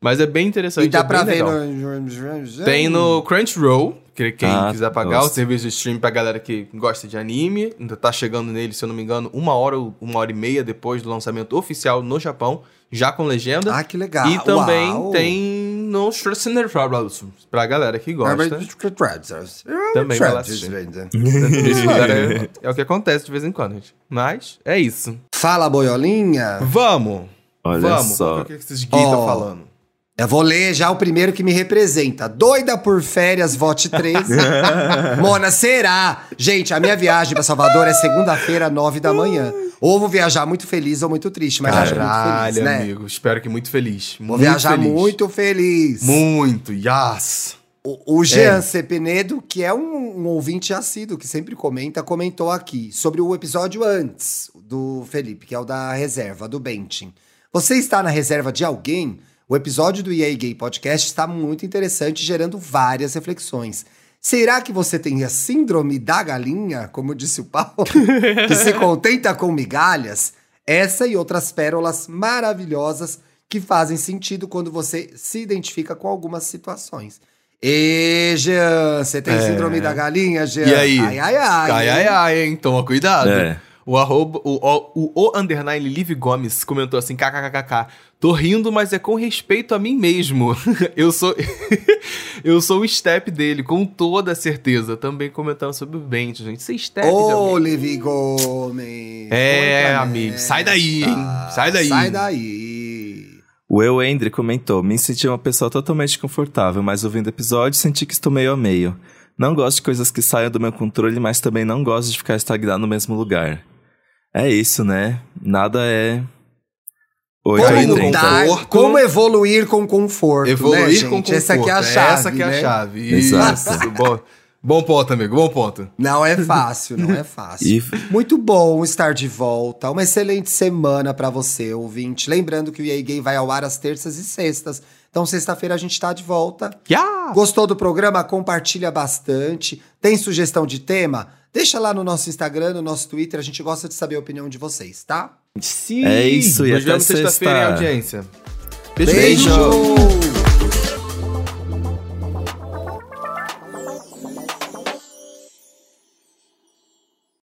Mas é bem interessante, e dá é pra ver legal. no... Tem no Crunchyroll, quem Ah, quiser pagar nossa. o serviço de stream pra galera que gosta de anime. Ainda tá chegando nele, se eu não me engano, uma hora ou uma hora e meia depois do lançamento oficial no Japão, já com legenda. Ah, que legal. e também Uau. tem no Strassener pra galera que gosta. Também vai lá assistir. É, [LAUGHS] é o que acontece de vez em quando, gente. Mas é isso. Fala, boiolinha. Vamos! Olha Vamos! só. O que esses gays estão Ó. falando? Eu vou ler já o primeiro que me representa. Doida por férias, vote 13. [LAUGHS] Mona, será? Gente, a minha viagem pra Salvador é segunda-feira, nove da manhã. Ou vou viajar muito feliz ou muito triste, mas acho muito Caralho, feliz, né? amigo. Espero que muito feliz. Vou muito viajar feliz. muito feliz. Muito, yes! O, o Jean É. Cepenedo, que é um, um ouvinte assíduo, que sempre comenta, comentou aqui sobre o episódio antes do Felipe, que é o da reserva, do Bentin. Você está na reserva de alguém? O episódio do EA Gay Podcast está muito interessante, gerando várias reflexões. Será que você tem a síndrome da galinha, como disse o Paulo, [LAUGHS] que se contenta com migalhas? Essa e outras pérolas maravilhosas que fazem sentido quando você se identifica com algumas situações. E Jean, você tem É. síndrome da galinha, Jean? E aí? Ai, ai, ai. Ai, hein? ai, ai, hein? Toma cuidado. É. O arroba, o, o, o, o underline Liv Gomes comentou assim, kkkk, tô rindo, mas é com respeito a mim mesmo. [LAUGHS] eu sou [LAUGHS] eu sou o step dele, com toda certeza. Também comentando sobre o Bento, gente. Você é step Ô. Livi Gomes. É, amigo, sai daí, hein? Sai daí. Sai daí. O Eu Endre comentou: Me senti uma pessoa totalmente confortável, mas ouvindo o episódio senti que estou meio a meio. Não gosto de coisas que saiam do meu controle, mas também não gosto de ficar estagnado no mesmo lugar. É isso, né? Nada é. Como, 880. no mudar, conforto. como evoluir com conforto, Evoluir né, gente? com conforto. Essa aqui é a chave, Essa que é né? a chave. Exato. Isso. bom, bom ponto, amigo. Bom ponto. Não é fácil, não é fácil. E Muito bom estar de volta. Uma excelente semana pra você, ouvinte. Lembrando que o EA Gay vai ao ar às terças e sextas, Então, sexta-feira a gente tá de volta. Yeah! Gostou do programa? Compartilha bastante. Tem sugestão de tema? Deixa lá no nosso Instagram, no nosso Twitter. A gente gosta de saber a opinião de vocês, tá? Sim! É isso, e Nos até vemos sexta-feira audiência. Beijo!